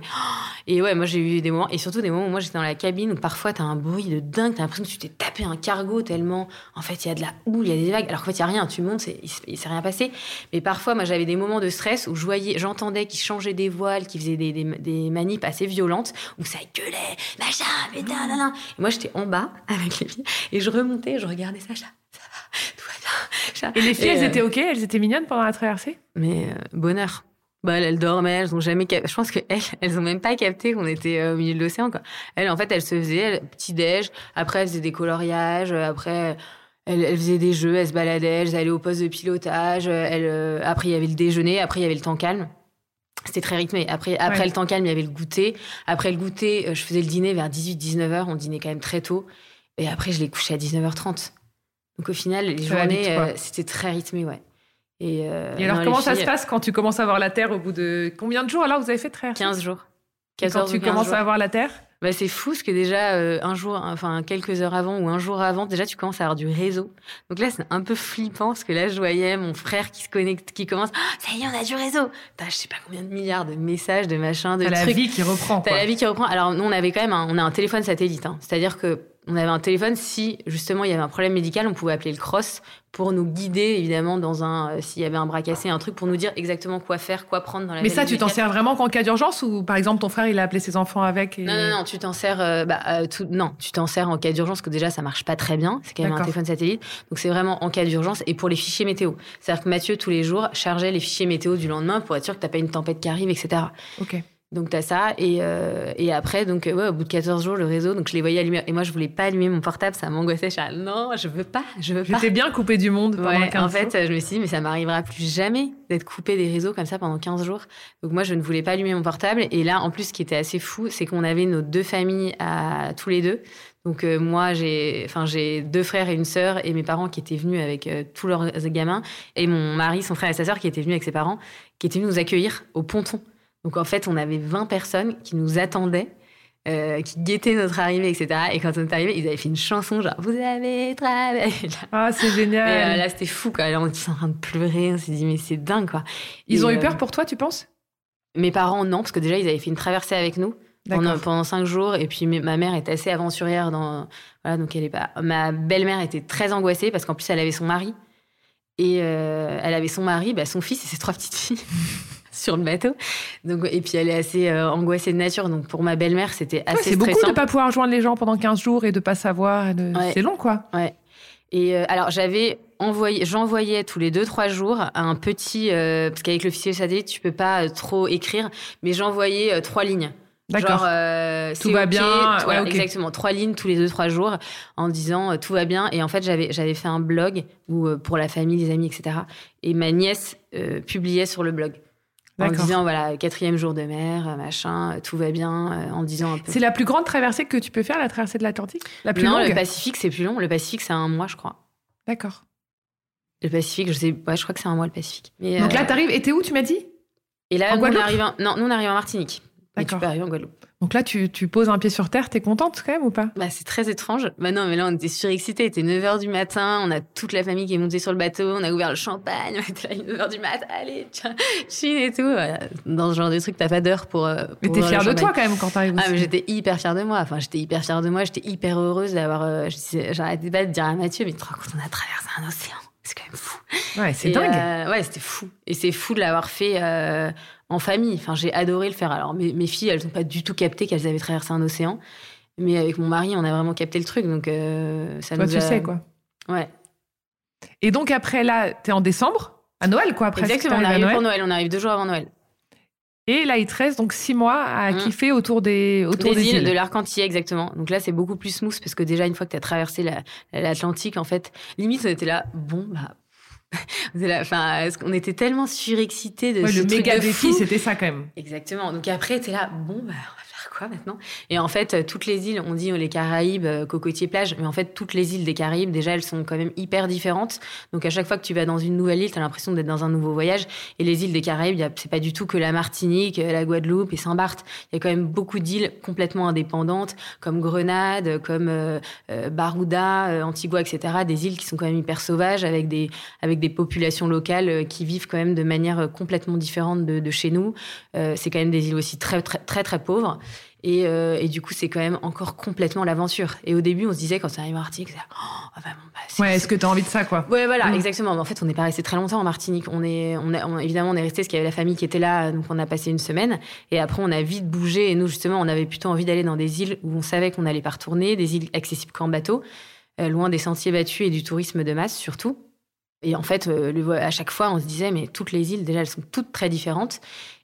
[SPEAKER 4] et ouais, moi, j'ai eu des moments, et surtout des moments où moi, j'étais dans la cabine où parfois, t'as un bruit de dingue, t'as l'impression que tu t'es tapé un cargo tellement, en fait, il y a de la houle, il y a des vagues, alors qu'en fait, il y a rien, tu montes, il s'est rien passé. Mais parfois, moi, j'avais des moments de stress où je j'entendais qu'ils changeaient des voiles, qu'ils faisaient des, des, des manips assez violentes, où ça gueulait, machin, putain, nan. Et moi, j'étais en bas avec les filles, et je remontais, je regardais Sacha, ça va, tout va bien.
[SPEAKER 1] Et les filles,
[SPEAKER 4] Et,
[SPEAKER 1] elles
[SPEAKER 4] euh,
[SPEAKER 1] étaient OK Elles étaient mignonnes pendant la traversée?
[SPEAKER 4] Mais euh, bonheur. Bah, elles, elles dormaient, elles ont jamais cap- Je pense que elles, elles ont même pas capté qu'on était euh, au milieu de l'océan, quoi. Elles, en fait, elles se faisaient, petit déj. Après, elles faisaient des coloriages. euh, Après, elles, elles faisaient des jeux, elles se baladaient, elles allaient au poste de pilotage. euh, Elles, après, il y avait le déjeuner. Après, il y avait le temps calme. C'était très rythmé. Après, après
[SPEAKER 1] Ouais.
[SPEAKER 4] le temps calme, il y avait le goûter. Après le goûter, je faisais le dîner vers 18-19 heures. On dînait quand même très tôt. Et après, je les couchais à 19h30. Donc au final, les journées, euh, c'était très rythmé, ouais. Et, euh,
[SPEAKER 1] Et alors,
[SPEAKER 4] non,
[SPEAKER 1] comment ça
[SPEAKER 4] filles,
[SPEAKER 1] se passe quand tu commences à voir la Terre au bout de combien de jours alors vous avez fait traverser
[SPEAKER 4] 15 jours.
[SPEAKER 1] Et Quand
[SPEAKER 4] 14
[SPEAKER 1] tu
[SPEAKER 4] ou 15
[SPEAKER 1] commences
[SPEAKER 4] jours.
[SPEAKER 1] à voir la Terre
[SPEAKER 4] Bah, c'est fou parce que déjà, euh, un jour, enfin quelques heures avant ou un jour avant, déjà tu commences à avoir du réseau. Donc là, c'est un peu flippant parce que là, je voyais mon frère qui se connecte, qui commence. Ah, ça y est, on a du réseau. T'as, je sais pas combien de milliards de messages, de machins, de
[SPEAKER 1] T'as la vie qui reprend.
[SPEAKER 4] T'as la vie qui reprend. Alors nous, on avait quand même, un, on a un téléphone satellite. hein. C'est-à-dire que on avait un téléphone si justement il y avait un problème médical, on pouvait appeler le cross pour nous guider évidemment dans un, euh, s'il y avait un bras cassé, un truc pour nous dire exactement quoi faire, quoi prendre dans la.
[SPEAKER 1] Mais ça, tu t'en sers vraiment qu'en cas d'urgence ou par exemple ton frère il a appelé ses enfants avec et...
[SPEAKER 4] Non, non, non, tu t'en sers. euh, bah, euh, tout, non, tu t'en sers en cas d'urgence, que déjà, ça marche pas très bien. C'est quand même un téléphone satellite. Donc, c'est vraiment en cas d'urgence et pour les fichiers météo. C'est-à-dire que Mathieu, tous les jours, chargeait les fichiers météo du lendemain pour être sûr que t'as pas une tempête qui arrive, etc.
[SPEAKER 1] Ok.
[SPEAKER 4] Donc, t'as ça. Et, euh, et après, donc, ouais, au bout de 14 jours, le réseau, donc je les voyais allumer. Et moi, je voulais pas allumer mon portable, ça m'angoissait. Je non, je veux pas, je veux pas.
[SPEAKER 1] J'étais bien coupé du monde pendant
[SPEAKER 4] Ouais,
[SPEAKER 1] 15
[SPEAKER 4] en fait,
[SPEAKER 1] jours.
[SPEAKER 4] je me suis dit, mais ça m'arrivera plus jamais d'être coupé des réseaux comme ça pendant 15 jours. Donc moi, je ne voulais pas allumer mon portable. Et là, en plus, ce qui était assez fou, c'est qu'on avait nos deux familles à tous les deux. Donc euh, moi, j'ai, enfin, j'ai deux frères et une sœur et mes parents qui étaient venus avec euh, tous leurs gamins et mon mari, son frère et sa sœur qui étaient venus avec ses parents, qui étaient venus nous accueillir au ponton. Donc en fait, on avait 20 personnes qui nous attendaient. euh, qui guettaient notre arrivée, etc. Et quand on est arrivé, ils avaient fait une chanson genre Vous avez travaillé.
[SPEAKER 1] Ah, c'est
[SPEAKER 4] Et, euh,
[SPEAKER 1] génial.
[SPEAKER 4] là, c'était fou, quoi. Là, on était en train de pleurer. On s'est dit, mais c'est dingue, quoi.
[SPEAKER 1] Ils
[SPEAKER 4] Et,
[SPEAKER 1] ont eu
[SPEAKER 4] euh,
[SPEAKER 1] peur pour toi, tu penses?
[SPEAKER 4] Mes parents, non, parce que déjà, ils avaient fait une traversée avec nous pendant, pendant cinq jours. Et puis, ma mère est assez aventurière. Dans, voilà, donc elle est pas. Ma belle-mère était très angoissée parce qu'en plus, elle avait son mari. Et euh, elle avait son mari, bah, son fils et ses trois petites filles sur le bateau. Donc, et puis, elle est assez euh, angoissée de nature. Donc, pour ma belle-mère, c'était
[SPEAKER 1] Ouais,
[SPEAKER 4] assez
[SPEAKER 1] c'est beaucoup de pas pouvoir rejoindre les gens pendant 15 jours et de pas savoir. de-
[SPEAKER 4] Ouais.
[SPEAKER 1] C'est long, quoi.
[SPEAKER 4] Ouais. Et euh, alors j'avais envoyé, j'envoyais tous les deux trois jours un petit, euh, parce qu'avec le fichier satellite tu peux pas trop écrire, mais j'envoyais trois lignes.
[SPEAKER 1] D'accord.
[SPEAKER 4] euh,
[SPEAKER 1] Tout va bien,
[SPEAKER 4] tout-
[SPEAKER 1] ouais,
[SPEAKER 4] exactement trois lignes tous les deux trois jours en disant euh, tout va bien. Et en fait j'avais j'avais fait un blog où euh, pour la famille, les amis, etc. Et ma nièce publiait sur le blog. En disant, voilà, quatrième jour de mer, euh, machin, euh, tout va bien, euh, en disant un peu.
[SPEAKER 1] C'est la plus grande traversée que tu peux faire, la traversée de l'Atlantique? La plus
[SPEAKER 4] non,
[SPEAKER 1] longue?
[SPEAKER 4] Le Pacifique, c'est plus long. Le Pacifique, c'est un mois, je crois.
[SPEAKER 1] D'accord.
[SPEAKER 4] Le Pacifique, je sais, ouais, je crois que c'est un mois le Pacifique. Mais,
[SPEAKER 1] Donc
[SPEAKER 4] euh,
[SPEAKER 1] là, t'arrives. Et t'es où, tu m'as dit?
[SPEAKER 4] Et là,
[SPEAKER 1] en
[SPEAKER 4] nous, on arrive, en- non, nous on arrive en Martinique. Mais tu peux arriver en Guadeloupe.
[SPEAKER 1] Donc là, tu, tu poses un pied sur terre, t'es contente quand même ou pas?
[SPEAKER 4] Bah, c'est très étrange. Bah non, mais là, on était surexcités. Il était 9h du matin. On a toute la famille qui est montée sur le bateau. On a ouvert le champagne. On était là, 9h du matin. Allez, tiens, chine et tout. Dans ce genre de truc, t'as pas d'heure pour. euh,
[SPEAKER 1] Mais
[SPEAKER 4] pour
[SPEAKER 1] t'es
[SPEAKER 4] ouvrir
[SPEAKER 1] fière de toi quand même quand t'arrives
[SPEAKER 4] Ah, mais j'étais hyper fière de moi. Enfin, j'étais hyper fière de moi. J'étais hyper heureuse d'avoir. euh, J'arrêtais pas de dire à Mathieu, mais tu te rends compte, on a traversé un océan. C'est quand même fou.
[SPEAKER 1] Ouais, c'est dingue.
[SPEAKER 4] euh, ouais, c'était fou. Et c'est fou de l'avoir fait euh, en famille. Enfin, j'ai adoré le faire. Alors, mes, mes filles, elles n'ont pas du tout capté qu'elles avaient traversé un océan. Mais avec mon mari, on a vraiment capté le truc. Donc, euh, ça
[SPEAKER 1] Toi,
[SPEAKER 4] nous
[SPEAKER 1] tu
[SPEAKER 4] a-
[SPEAKER 1] sais quoi.
[SPEAKER 4] Ouais.
[SPEAKER 1] Et donc après là, t'es en décembre, à Noël quoi. Après,
[SPEAKER 4] Exactement. On arrive pour Noël. On arrive deux jours avant Noël.
[SPEAKER 1] Et là, il te reste donc six mois à
[SPEAKER 4] Mm.
[SPEAKER 1] kiffer autour des autour
[SPEAKER 4] Des
[SPEAKER 1] des,
[SPEAKER 4] îles,
[SPEAKER 1] îles.
[SPEAKER 4] de l'arc antillais, exactement. Donc là, c'est beaucoup plus smooth parce que déjà, une fois que tu as traversé la- l'Atlantique, en fait, limite, on était là, bon, bah. on était Enfin, tellement surexcités de
[SPEAKER 1] Ouais,
[SPEAKER 4] ce
[SPEAKER 1] le
[SPEAKER 4] truc
[SPEAKER 1] méga
[SPEAKER 4] de
[SPEAKER 1] défi, c'était ça quand même.
[SPEAKER 4] Exactement. Donc après, t'es là, bon, bah, on va faire Et en fait, toutes les îles, on dit les Caraïbes, cocotier plage, mais en fait, toutes les îles des Caraïbes, déjà, elles sont quand même hyper différentes. Donc à chaque fois que tu vas dans une nouvelle île, tu as l'impression d'être dans un nouveau voyage. Et les îles des Caraïbes, c'est pas du tout que la Martinique, la Guadeloupe et Saint-Barth. Il y a quand même beaucoup d'îles complètement indépendantes, comme Grenade, comme euh, euh, Barouda, euh, Antigua, etc. Des îles qui sont quand même hyper sauvages, avec des, avec des populations locales qui vivent quand même de manière complètement différente de, de chez nous. c'est quand même des îles aussi très, très, très, très pauvres. Et, euh, et, du coup, c'est quand même encore complètement l'aventure. Et au début, on se disait, quand ça arrive en Martinique, oh, bah,
[SPEAKER 3] bah, ouais, est-ce que tu as envie de ça, quoi
[SPEAKER 4] Ouais, voilà, mm. exactement. Mais en fait, on n'est pas resté très longtemps en Martinique. On est, on, a, évidemment, on est resté parce qu'il y avait la famille qui était là, donc on a passé une semaine. Et après, on a vite bougé. Et nous, justement, on avait plutôt envie d'aller dans des îles où on savait qu'on allait pas retourner, des îles accessibles qu'en bateau, euh, loin des sentiers battus et du tourisme de masse, surtout. Et en fait, euh, le, à chaque fois, on se disait, mais toutes les îles, déjà, elles sont toutes très différentes.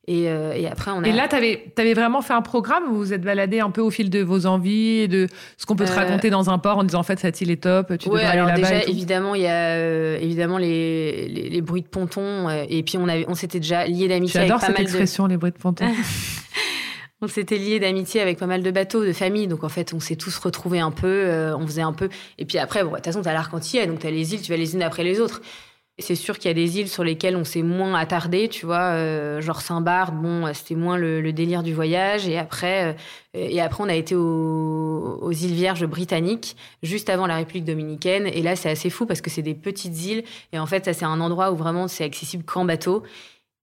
[SPEAKER 4] Et, euh, et, après, on a...
[SPEAKER 3] Et là, tu avais, avais, vraiment fait un programme où vous vous êtes baladé un peu au fil de vos envies et de ce qu'on peut te euh, raconter dans un port en disant en fait cette île est top, tu
[SPEAKER 4] ouais, devrais alors aller. Déjà, évidemment, il y a euh, évidemment les, les, les, bruits de ponton et puis on, avait, on s'était déjà lié d'amitié avec pas
[SPEAKER 3] cette
[SPEAKER 4] mal
[SPEAKER 3] expression, les bruits de ponton.
[SPEAKER 4] on s'était lié d'amitié avec pas mal de bateaux, de familles. Donc en fait, on s'est tous retrouvés un peu, on faisait un peu. Et puis après, bon, de toute façon, t'as l'Arc-en-Ciel, donc t'as les îles, tu vas les unes après les autres. C'est sûr qu'il y a des îles sur lesquelles on s'est moins attardé, tu vois, euh, genre Saint-Barth, bon, c'était moins le, délire du voyage. Et après, euh, et après on a été aux îles Vierges britanniques, juste avant la République dominicaine. Et là, c'est assez fou parce que c'est des petites îles. Et en fait, ça, c'est un endroit où vraiment c'est accessible qu'en bateau.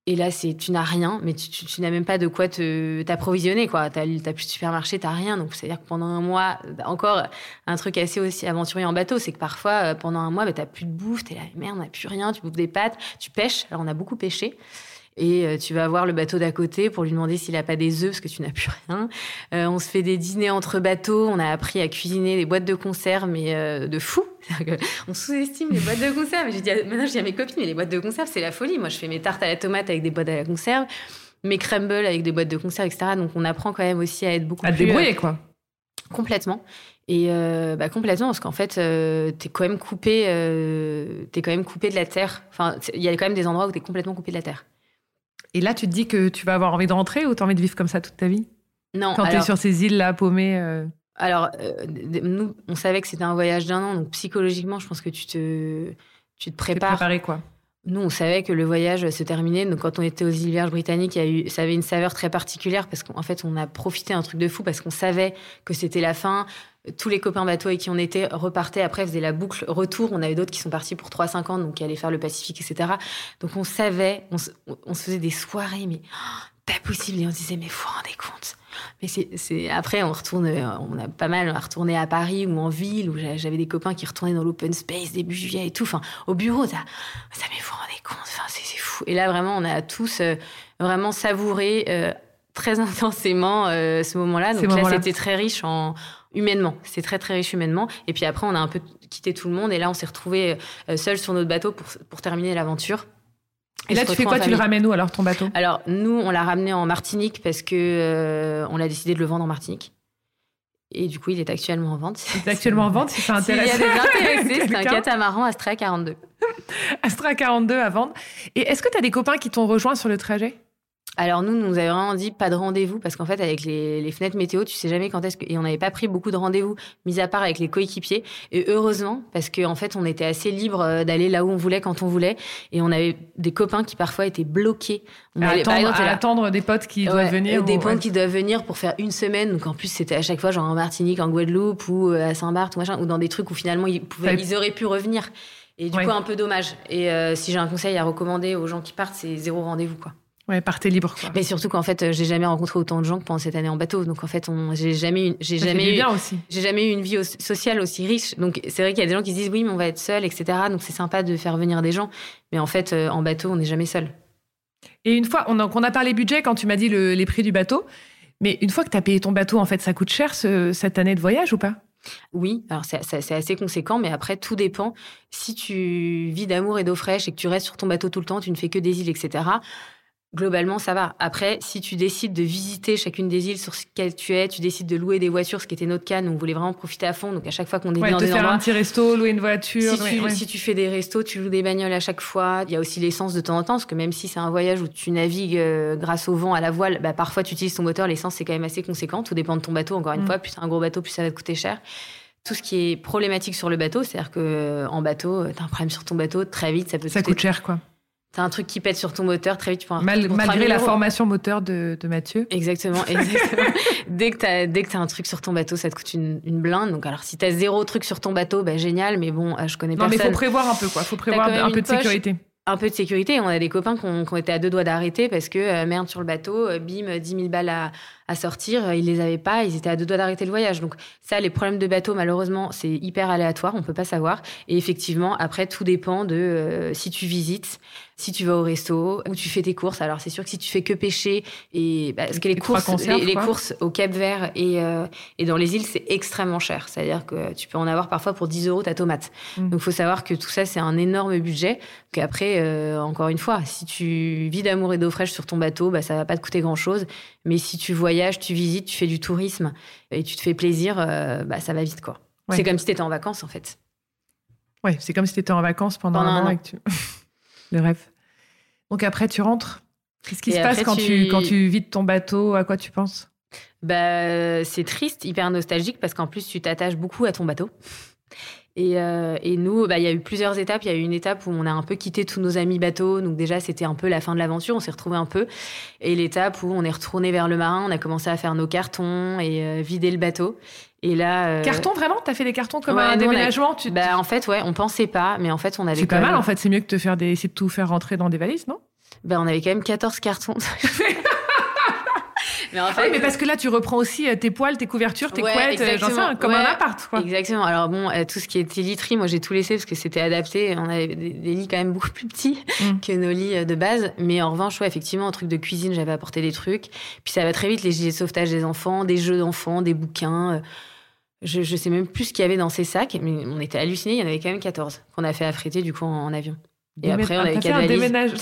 [SPEAKER 4] Et là, c'est tu n'as rien, mais tu, n'as même pas de quoi t'approvisionner. quoi. Tu n'as plus de supermarché, tu n'as rien. Donc, c'est-à-dire que pendant un mois, encore un truc assez aussi aventurier en bateau, c'est que parfois, euh, pendant un mois, bah, tu n'as plus de bouffe, tu es là, merde, on n'a plus rien, tu bouffes des pâtes, tu pêches. Alors, on a beaucoup pêché et euh, tu vas voir le bateau d'à côté pour lui demander s'il a pas des œufs parce que tu n'as plus rien. Euh, on se fait des dîners entre bateaux, on a appris à cuisiner des boîtes de conserve mais euh, de fou. on sous-estime les boîtes de conserve. J'ai dit maintenant je dis à mes copines mais les boîtes de conserve c'est la folie. Moi je fais mes tartes à la tomate avec des boîtes à la conserve, mes crumbles avec des boîtes de conserve etc. Donc on apprend quand même aussi à être beaucoup
[SPEAKER 3] à
[SPEAKER 4] plus
[SPEAKER 3] à débrouiller quoi.
[SPEAKER 4] Complètement. Et bah, complètement, parce qu'en fait, euh, t'es quand même coupé, euh, es quand même coupé de la terre. Enfin, il y a quand même des endroits où t'es complètement coupé de la terre.
[SPEAKER 3] Et là, tu te dis que tu vas avoir envie de rentrer ou tu as envie de vivre comme ça toute ta vie?
[SPEAKER 4] Non.
[SPEAKER 3] Quand tu es sur ces îles-là, paumées euh
[SPEAKER 4] Alors, euh, nous, on savait que c'était un voyage d'un an, donc psychologiquement, je pense que tu te, tu te prépares.
[SPEAKER 3] Préparer quoi
[SPEAKER 4] nous, on savait que le voyage se terminait. Donc, quand on était aux îles Vierges britanniques, il y a eu, ça avait une saveur très particulière parce qu'en fait, on a profité un truc de fou parce qu'on savait que c'était la fin. Tous les copains bateaux avec qui on était repartaient après, faisaient la boucle retour. On avait d'autres qui sont partis pour 3-5 ans, donc qui allaient faire le Pacifique, etc. Donc, on savait, on, se faisait des soirées, mais oh, pas possible. Et on se disait, mais vous vous rendez compte? Mais c'est après on retourne, on a pas mal retourné à Paris ou en ville où j'avais des copains qui retournaient dans l'open space début juillet et tout. Enfin, au bureau, ça, ça mais vous vous rendez compte, enfin, c'est fou. Et là vraiment, on a tous euh, vraiment savouré euh, très intensément euh, ce moment-là. Donc là, c'était très riche en humainement. C'était très très riche humainement. Et puis après, on a un peu quitté tout le monde et là, on s'est retrouvés seuls sur notre bateau pour, pour terminer l'aventure.
[SPEAKER 3] Et, là, tu fais quoi? Tu le ramènes où alors ton bateau?
[SPEAKER 4] Alors nous, on l'a ramené en Martinique parce que euh, on a décidé de le vendre en Martinique. Et du coup, il est actuellement en vente.
[SPEAKER 3] Il est actuellement en vente si ça intéresse.
[SPEAKER 4] Il y a des intéressés, c'est un catamaran Astra 42.
[SPEAKER 3] Astra 42 à vendre. Et est-ce que tu as des copains qui t'ont rejoint sur le trajet?
[SPEAKER 4] Alors nous, nous avait vraiment dit pas de rendez-vous parce qu'en fait avec les, fenêtres météo, tu sais jamais quand est-ce que et on n'avait pas pris beaucoup de rendez-vous, mis à part avec les coéquipiers. Et heureusement parce qu'en en fait on était assez libre euh, d'aller là où on voulait quand on voulait et on avait des copains qui parfois étaient bloqués.
[SPEAKER 3] On à, attendre, des potes qui doivent venir.
[SPEAKER 4] Des potes qui doivent venir pour faire une semaine. Donc en plus c'était à chaque fois genre en Martinique, en Guadeloupe ou euh, à Saint-Barth ou machin ou dans des trucs où finalement ils pouvaient, ils auraient pu revenir. Et du coup un peu dommage. Et euh, si j'ai un conseil à recommander aux gens qui partent, c'est zéro rendez-vous quoi.
[SPEAKER 3] Ouais, partez libre. Quoi.
[SPEAKER 4] Mais surtout qu'en fait, j'ai jamais rencontré autant de gens que pendant cette année en bateau. Donc en fait, j'ai jamais, j'ai jamais, eu, j'ai jamais eu une vie sociale aussi riche. Donc c'est vrai qu'il y a des gens qui se disent oui, mais on va être seul, etc. Donc c'est sympa de faire venir des gens. Mais en fait, euh, en bateau, on n'est jamais seul.
[SPEAKER 3] Et une fois, on a, on a parlé budget quand tu m'as dit les prix du bateau. Mais une fois que tu as payé ton bateau, en fait, ça coûte cher cette année de voyage ou pas?
[SPEAKER 4] Oui, alors c'est assez conséquent, mais après, tout dépend. Si tu vis d'amour et d'eau fraîche et que tu restes sur ton bateau tout le temps, tu ne fais que des îles, etc., globalement, ça va. Après, si tu décides de visiter chacune des îles sur lesquelles tu es, tu décides de louer des voitures, ce qui était notre cas, nous on voulait vraiment profiter à fond. Donc à chaque fois qu'on est
[SPEAKER 1] Ouais,
[SPEAKER 4] dans
[SPEAKER 1] te
[SPEAKER 4] des
[SPEAKER 1] faire
[SPEAKER 4] endroits,
[SPEAKER 1] un petit resto, louer une voiture.
[SPEAKER 4] si,
[SPEAKER 1] ouais,
[SPEAKER 4] tu,
[SPEAKER 1] ouais.
[SPEAKER 4] si tu fais des restos, tu loues des bagnoles à chaque fois. Il y a aussi l'essence de temps en temps, parce que même si c'est un voyage où tu navigues euh, grâce au vent à la voile, bah, parfois tu utilises ton moteur. L'essence, c'est quand même assez conséquent. Tout dépend de ton bateau, encore une
[SPEAKER 1] Mm.
[SPEAKER 4] fois. Plus c'est un gros bateau, plus ça va te coûter cher. Tout ce qui est problématique sur le bateau, c'est-à-dire que euh, en bateau, t'as un problème sur ton bateau, très vite, ça peut
[SPEAKER 1] Ça
[SPEAKER 4] coûter.
[SPEAKER 1] coûte cher, quoi.
[SPEAKER 4] T'as un truc qui pète sur ton moteur, très vite, tu peux
[SPEAKER 1] Mal- malgré
[SPEAKER 4] 3000
[SPEAKER 1] la
[SPEAKER 4] euros.
[SPEAKER 1] formation moteur de, de Mathieu.
[SPEAKER 4] Exactement, exactement. dès que t'as dès que t'as un truc sur ton bateau, ça te coûte une, une blinde. Donc alors si t'as zéro truc sur ton bateau, bah génial. Mais bon, euh, je connais
[SPEAKER 1] Non, mais
[SPEAKER 4] personne.
[SPEAKER 1] faut prévoir un peu, quoi. Faut prévoir un peu de
[SPEAKER 4] poche.
[SPEAKER 1] sécurité.
[SPEAKER 4] un peu de sécurité. On a des copains qui ont, qui ont été à deux doigts d'arrêter parce que euh, merde sur le bateau, euh, bim, 10 000 balles à, à sortir. euh, Ils les avaient pas, ils étaient à deux doigts d'arrêter le voyage. Donc ça, les problèmes de bateau, malheureusement, c'est hyper aléatoire, on peut pas savoir. Et effectivement, après, tout dépend de euh, si tu visites, si tu vas au resto, où tu fais tes courses. Alors c'est sûr que si tu fais que pêcher et bah, parce que les courses, les, courses au Cap Vert et, euh, et dans les îles, c'est extrêmement cher. C'est-à-dire que tu peux en avoir parfois pour 10 euros ta tomate.
[SPEAKER 1] Mm.
[SPEAKER 4] Donc, il faut savoir que tout ça, c'est un énorme budget. Donc, après, euh, encore une fois, si tu vis d'amour et d'eau fraîche sur ton bateau, bah, ça va pas te coûter grand-chose. Mais si tu voyages, tu visites, tu fais du tourisme et tu te fais plaisir, euh, bah, ça va vite, quoi.
[SPEAKER 1] Ouais.
[SPEAKER 4] C'est comme si tu étais en vacances, en fait.
[SPEAKER 1] Ouais, c'est comme si tu étais en vacances pendant,
[SPEAKER 4] Pendant
[SPEAKER 1] un an et que tu... Le rêve. Donc après, tu rentres. Qu'est-ce qui
[SPEAKER 4] Et
[SPEAKER 1] se passe quand
[SPEAKER 4] tu-
[SPEAKER 1] tu... quand tu vides ton bateau? À quoi tu penses?
[SPEAKER 4] Bah, c'est triste, hyper nostalgique, parce qu'en plus, tu t'attaches beaucoup à ton bateau. Et, euh, et nous, bah, il y a eu plusieurs étapes. Il y a eu une étape où on a un peu quitté tous nos amis bateaux. Donc déjà, c'était un peu la fin de l'aventure. On s'est retrouvés un peu. Et l'étape où on est retourné vers le marin, on a commencé à faire nos cartons et euh, vider le bateau. Et là, euh,
[SPEAKER 1] Carton, vraiment? T'as fait des cartons comme
[SPEAKER 4] ouais,
[SPEAKER 1] un
[SPEAKER 4] a-
[SPEAKER 1] déménagement? Tu...
[SPEAKER 4] Bah, en fait, ouais, on pensait pas, mais en fait, on avait
[SPEAKER 1] C'est pas mal, en fait. C'est mieux que de faire des... essayer de tout faire rentrer dans des valises, non?
[SPEAKER 4] Bah, on avait quand même 14 cartons. mais en
[SPEAKER 1] Ah oui, mais parce que là, tu reprends aussi euh, tes poils, tes couvertures, tes
[SPEAKER 4] Ouais,
[SPEAKER 1] couettes, euh, j'en sais rien, comme un appart, quoi.
[SPEAKER 4] Exactement. Alors bon, euh, tout ce qui était literie, moi j'ai tout laissé parce que c'était adapté. On avait des, des lits quand même beaucoup plus petits
[SPEAKER 1] Mm.
[SPEAKER 4] que nos lits de base. Mais en revanche, ouais, effectivement, en truc de cuisine, j'avais apporté des trucs. Puis ça va très vite, les gilets de sauvetage des enfants, des jeux d'enfants, des bouquins. Je, je sais même plus ce qu'il y avait dans ces sacs, mais on était hallucinés. Il y en avait quand même 14 qu'on a fait affréter du coup en, en avion. Et
[SPEAKER 1] Démé-
[SPEAKER 4] après, on avait
[SPEAKER 1] fait un déménage.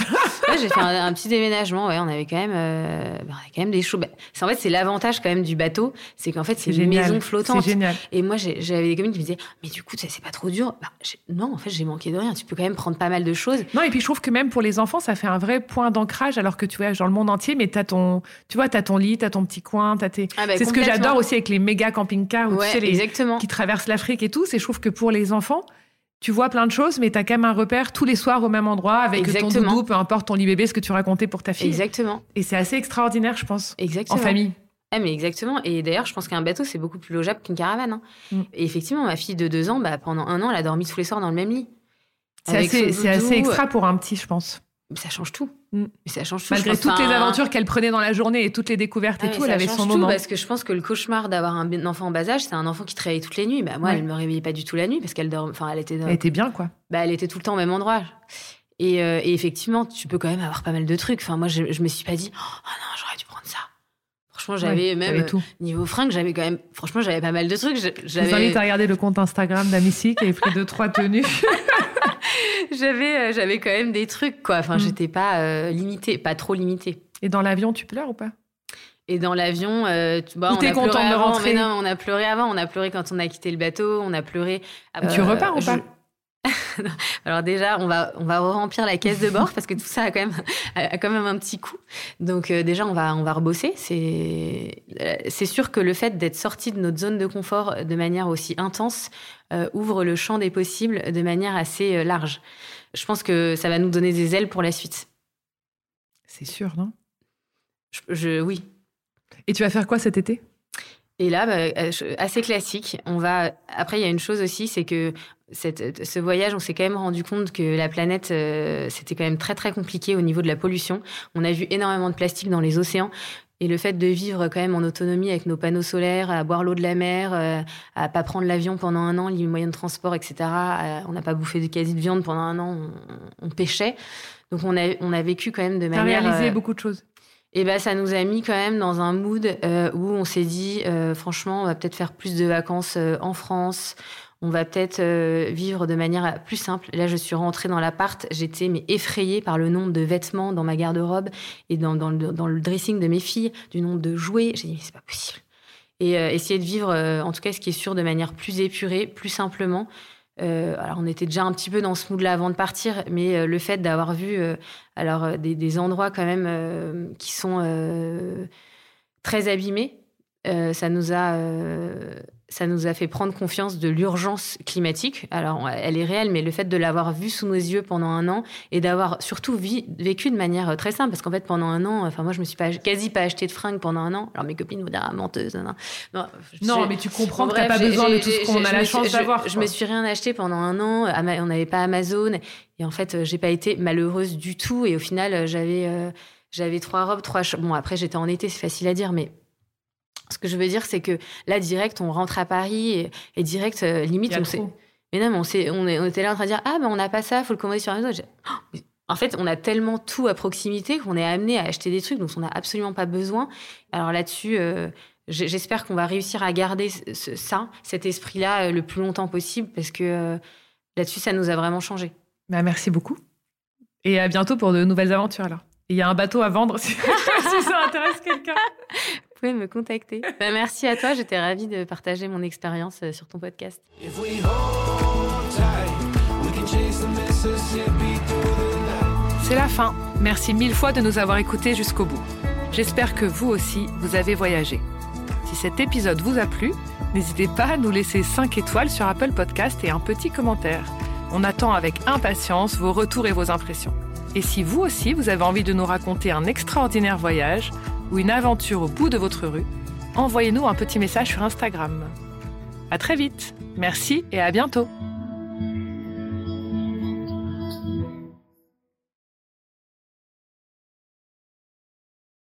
[SPEAKER 4] Ouais, j'ai fait un, un petit déménagement. Ouais, on avait quand même, euh, bah, on avait quand même des choses. Bah, c'est en fait, c'est l'avantage quand même du bateau, c'est qu'en fait, c'est une
[SPEAKER 1] génial.
[SPEAKER 4] maison flottante.
[SPEAKER 1] Génial.
[SPEAKER 4] Et moi, j'avais des copines qui me disaient, mais du coup, ça, c'est pas trop dur. Bah, non, en fait, j'ai manqué de rien. Tu peux quand même prendre pas mal de choses.
[SPEAKER 1] Non, et puis je trouve que même pour les enfants, ça fait un vrai point d'ancrage, alors que tu voyages dans le monde entier, mais t'as ton, tu vois, t'as ton lit, t'as ton petit coin, t'as tes.
[SPEAKER 4] Ah, bah,
[SPEAKER 1] c'est ce que j'adore aussi avec les méga camping-cars
[SPEAKER 4] Ouais,
[SPEAKER 1] tu sais, les,
[SPEAKER 4] exactement.
[SPEAKER 1] qui traversent l'Afrique et tout. C'est je trouve que pour les enfants, tu vois plein de choses, mais t'as quand même un repère tous les soirs au même endroit avec ton doudou, peu importe ton lit bébé, ce que tu racontais pour ta fille.
[SPEAKER 4] Exactement.
[SPEAKER 1] Et c'est assez extraordinaire, je pense,
[SPEAKER 4] Exactement.
[SPEAKER 1] en famille.
[SPEAKER 4] Ah, mais exactement. Et d'ailleurs, je pense qu'un bateau, c'est beaucoup plus logeable qu'une caravane. hein.
[SPEAKER 1] Mm.
[SPEAKER 4] Et effectivement, ma fille de deux ans, bah, pendant un an, elle a dormi tous les soirs dans le même lit.
[SPEAKER 1] C'est assez, assez extra pour un petit, je pense.
[SPEAKER 4] Ça change tout.
[SPEAKER 1] Mm.
[SPEAKER 4] Mais ça change tout.
[SPEAKER 1] Malgré toutes les aventures qu'elle prenait dans la journée et toutes les découvertes
[SPEAKER 4] Ah,
[SPEAKER 1] et
[SPEAKER 4] mais
[SPEAKER 1] tout, elle
[SPEAKER 4] ça
[SPEAKER 1] avait son
[SPEAKER 4] tout,
[SPEAKER 1] moment.
[SPEAKER 4] Parce que je pense que le cauchemar d'avoir un enfant en bas âge, c'est un enfant qui te réveille toutes les nuits. Bah, moi,
[SPEAKER 1] Ouais.
[SPEAKER 4] elle me réveillait pas du tout la nuit parce qu'elle dort. Enfin, elle était.
[SPEAKER 1] Elle était bien, quoi.
[SPEAKER 4] bah, elle était tout le temps au même endroit. Et, euh, et effectivement, tu peux quand même avoir pas mal de trucs. Enfin, moi, je, je me suis pas dit, oh non, j'aurais dû prendre ça. Franchement, j'avais
[SPEAKER 1] Ouais,
[SPEAKER 4] même
[SPEAKER 1] tout.
[SPEAKER 4] niveau fringues, j'avais quand même. Franchement, j'avais pas mal de trucs. Je-
[SPEAKER 1] vous invite à regarder le compte Instagram d'Amici qui avait pris deux, trois tenues.
[SPEAKER 4] j'avais, euh, j'avais quand même des trucs, quoi. Enfin,
[SPEAKER 1] Mm.
[SPEAKER 4] j'étais pas euh, limitée, pas trop limitée.
[SPEAKER 1] Et dans l'avion, tu pleures ou pas?
[SPEAKER 4] Et dans l'avion, euh, tu, bah, on pleuré
[SPEAKER 1] contente de
[SPEAKER 4] avant,
[SPEAKER 1] rentrer?
[SPEAKER 4] mais non, on a pleuré avant. On a pleuré quand on a quitté le bateau. On a pleuré.
[SPEAKER 1] Tu
[SPEAKER 4] euh,
[SPEAKER 1] repars ou
[SPEAKER 4] je-
[SPEAKER 1] pas?
[SPEAKER 4] Alors déjà, on va on va remplir la caisse de bord parce que tout ça a quand même a quand même un petit coût. Donc euh, déjà, on va on va rebosser. C'est euh, c'est sûr que le fait d'être sorti de notre zone de confort de manière aussi intense euh, ouvre le champ des possibles de manière assez large. Je pense que ça va nous donner des ailes pour la suite.
[SPEAKER 1] C'est sûr, non?
[SPEAKER 4] Je, je- oui.
[SPEAKER 1] Et tu vas faire quoi cet été?
[SPEAKER 4] Et là, bah, euh, assez classique. On va. Après, il y a une chose aussi, c'est que cette, ce voyage, on s'est quand même rendu compte que la planète, euh, c'était quand même très très compliqué au niveau de la pollution. On a vu énormément de plastique dans les océans. Et le fait de vivre quand même en autonomie avec nos panneaux solaires, à boire l'eau de la mer, euh, à pas prendre l'avion pendant un an, les moyens de transport, etc. euh, on n'a pas bouffé de quasi de viande pendant un an, on, on pêchait. Donc on a, on a vécu quand même de
[SPEAKER 1] T'as
[SPEAKER 4] manière...
[SPEAKER 1] réalisé beaucoup de choses.
[SPEAKER 4] Et ben, ça nous a mis quand même dans un mood euh, où on s'est dit, euh, franchement, on va peut-être faire plus de vacances euh, en France, on va peut-être euh, vivre de manière plus simple. Là, je suis rentrée dans l'appart, j'étais mais effrayée par le nombre de vêtements dans ma garde-robe et dans, dans, le, dressing de mes filles, du nombre de jouets. J'ai dit, mais c'est pas possible. Et essayer de vivre, en tout cas, ce qui est sûr, de manière plus épurée, plus simplement. Alors, on était déjà un petit peu dans ce mood-là avant de partir, mais le fait d'avoir vu alors des, des, endroits quand même qui sont très abîmés, ça nous a ça nous a fait prendre confiance de l'urgence climatique. Alors, elle est réelle, mais le fait de l'avoir vue sous nos yeux pendant un an et d'avoir surtout vécu de manière euh, très simple, parce qu'en fait, pendant un an, enfin, moi, je me suis pas, quasi pas acheté de fringues pendant un an. Alors, mes copines vont dire, ah, menteuse, non.
[SPEAKER 1] Non, non mais tu comprends que tu n'as pas besoin de tout ce qu'on a la chance d'avoir.
[SPEAKER 4] Je, je, me suis rien acheté pendant un an. On n'avait pas Amazon. Et en fait, j'ai pas été malheureuse du tout. Et au final, j'avais, euh, j'avais trois robes, trois. Bon, après, j'étais en été, c'est facile à dire, mais ce que je veux dire, c'est que là, direct, on rentre à Paris et, direct, euh, limite, on sait. Mais non, mais on, on, était là en train de dire Ah, ben on n'a pas ça, faut le commander sur Amazon. Oh, en fait, on a tellement tout à proximité qu'on est amené à acheter des trucs dont on n'a absolument pas besoin. Alors là-dessus, euh, j'espère qu'on va réussir à garder ça, cet esprit-là, euh, le plus longtemps possible, parce que là-dessus, ça nous a vraiment changé.
[SPEAKER 1] Bah, merci beaucoup. Et à bientôt pour de nouvelles aventures alors. Il y a un bateau à vendre si ça intéresse quelqu'un
[SPEAKER 4] pouvez me contacter. Bah, merci à toi, j'étais ravie de partager mon expérience euh, sur ton podcast.
[SPEAKER 1] C'est la fin. Merci mille fois de nous avoir écoutés jusqu'au bout. J'espère que vous aussi, vous avez voyagé. Si cet épisode vous a plu, n'hésitez pas à nous laisser 5 étoiles sur Apple Podcast et un petit commentaire. On attend avec impatience vos retours et vos impressions. Et si vous aussi, vous avez envie de nous raconter un extraordinaire voyage, ou une aventure au bout de votre rue, envoyez-nous un petit message sur Instagram. À très vite. Merci et à bientôt.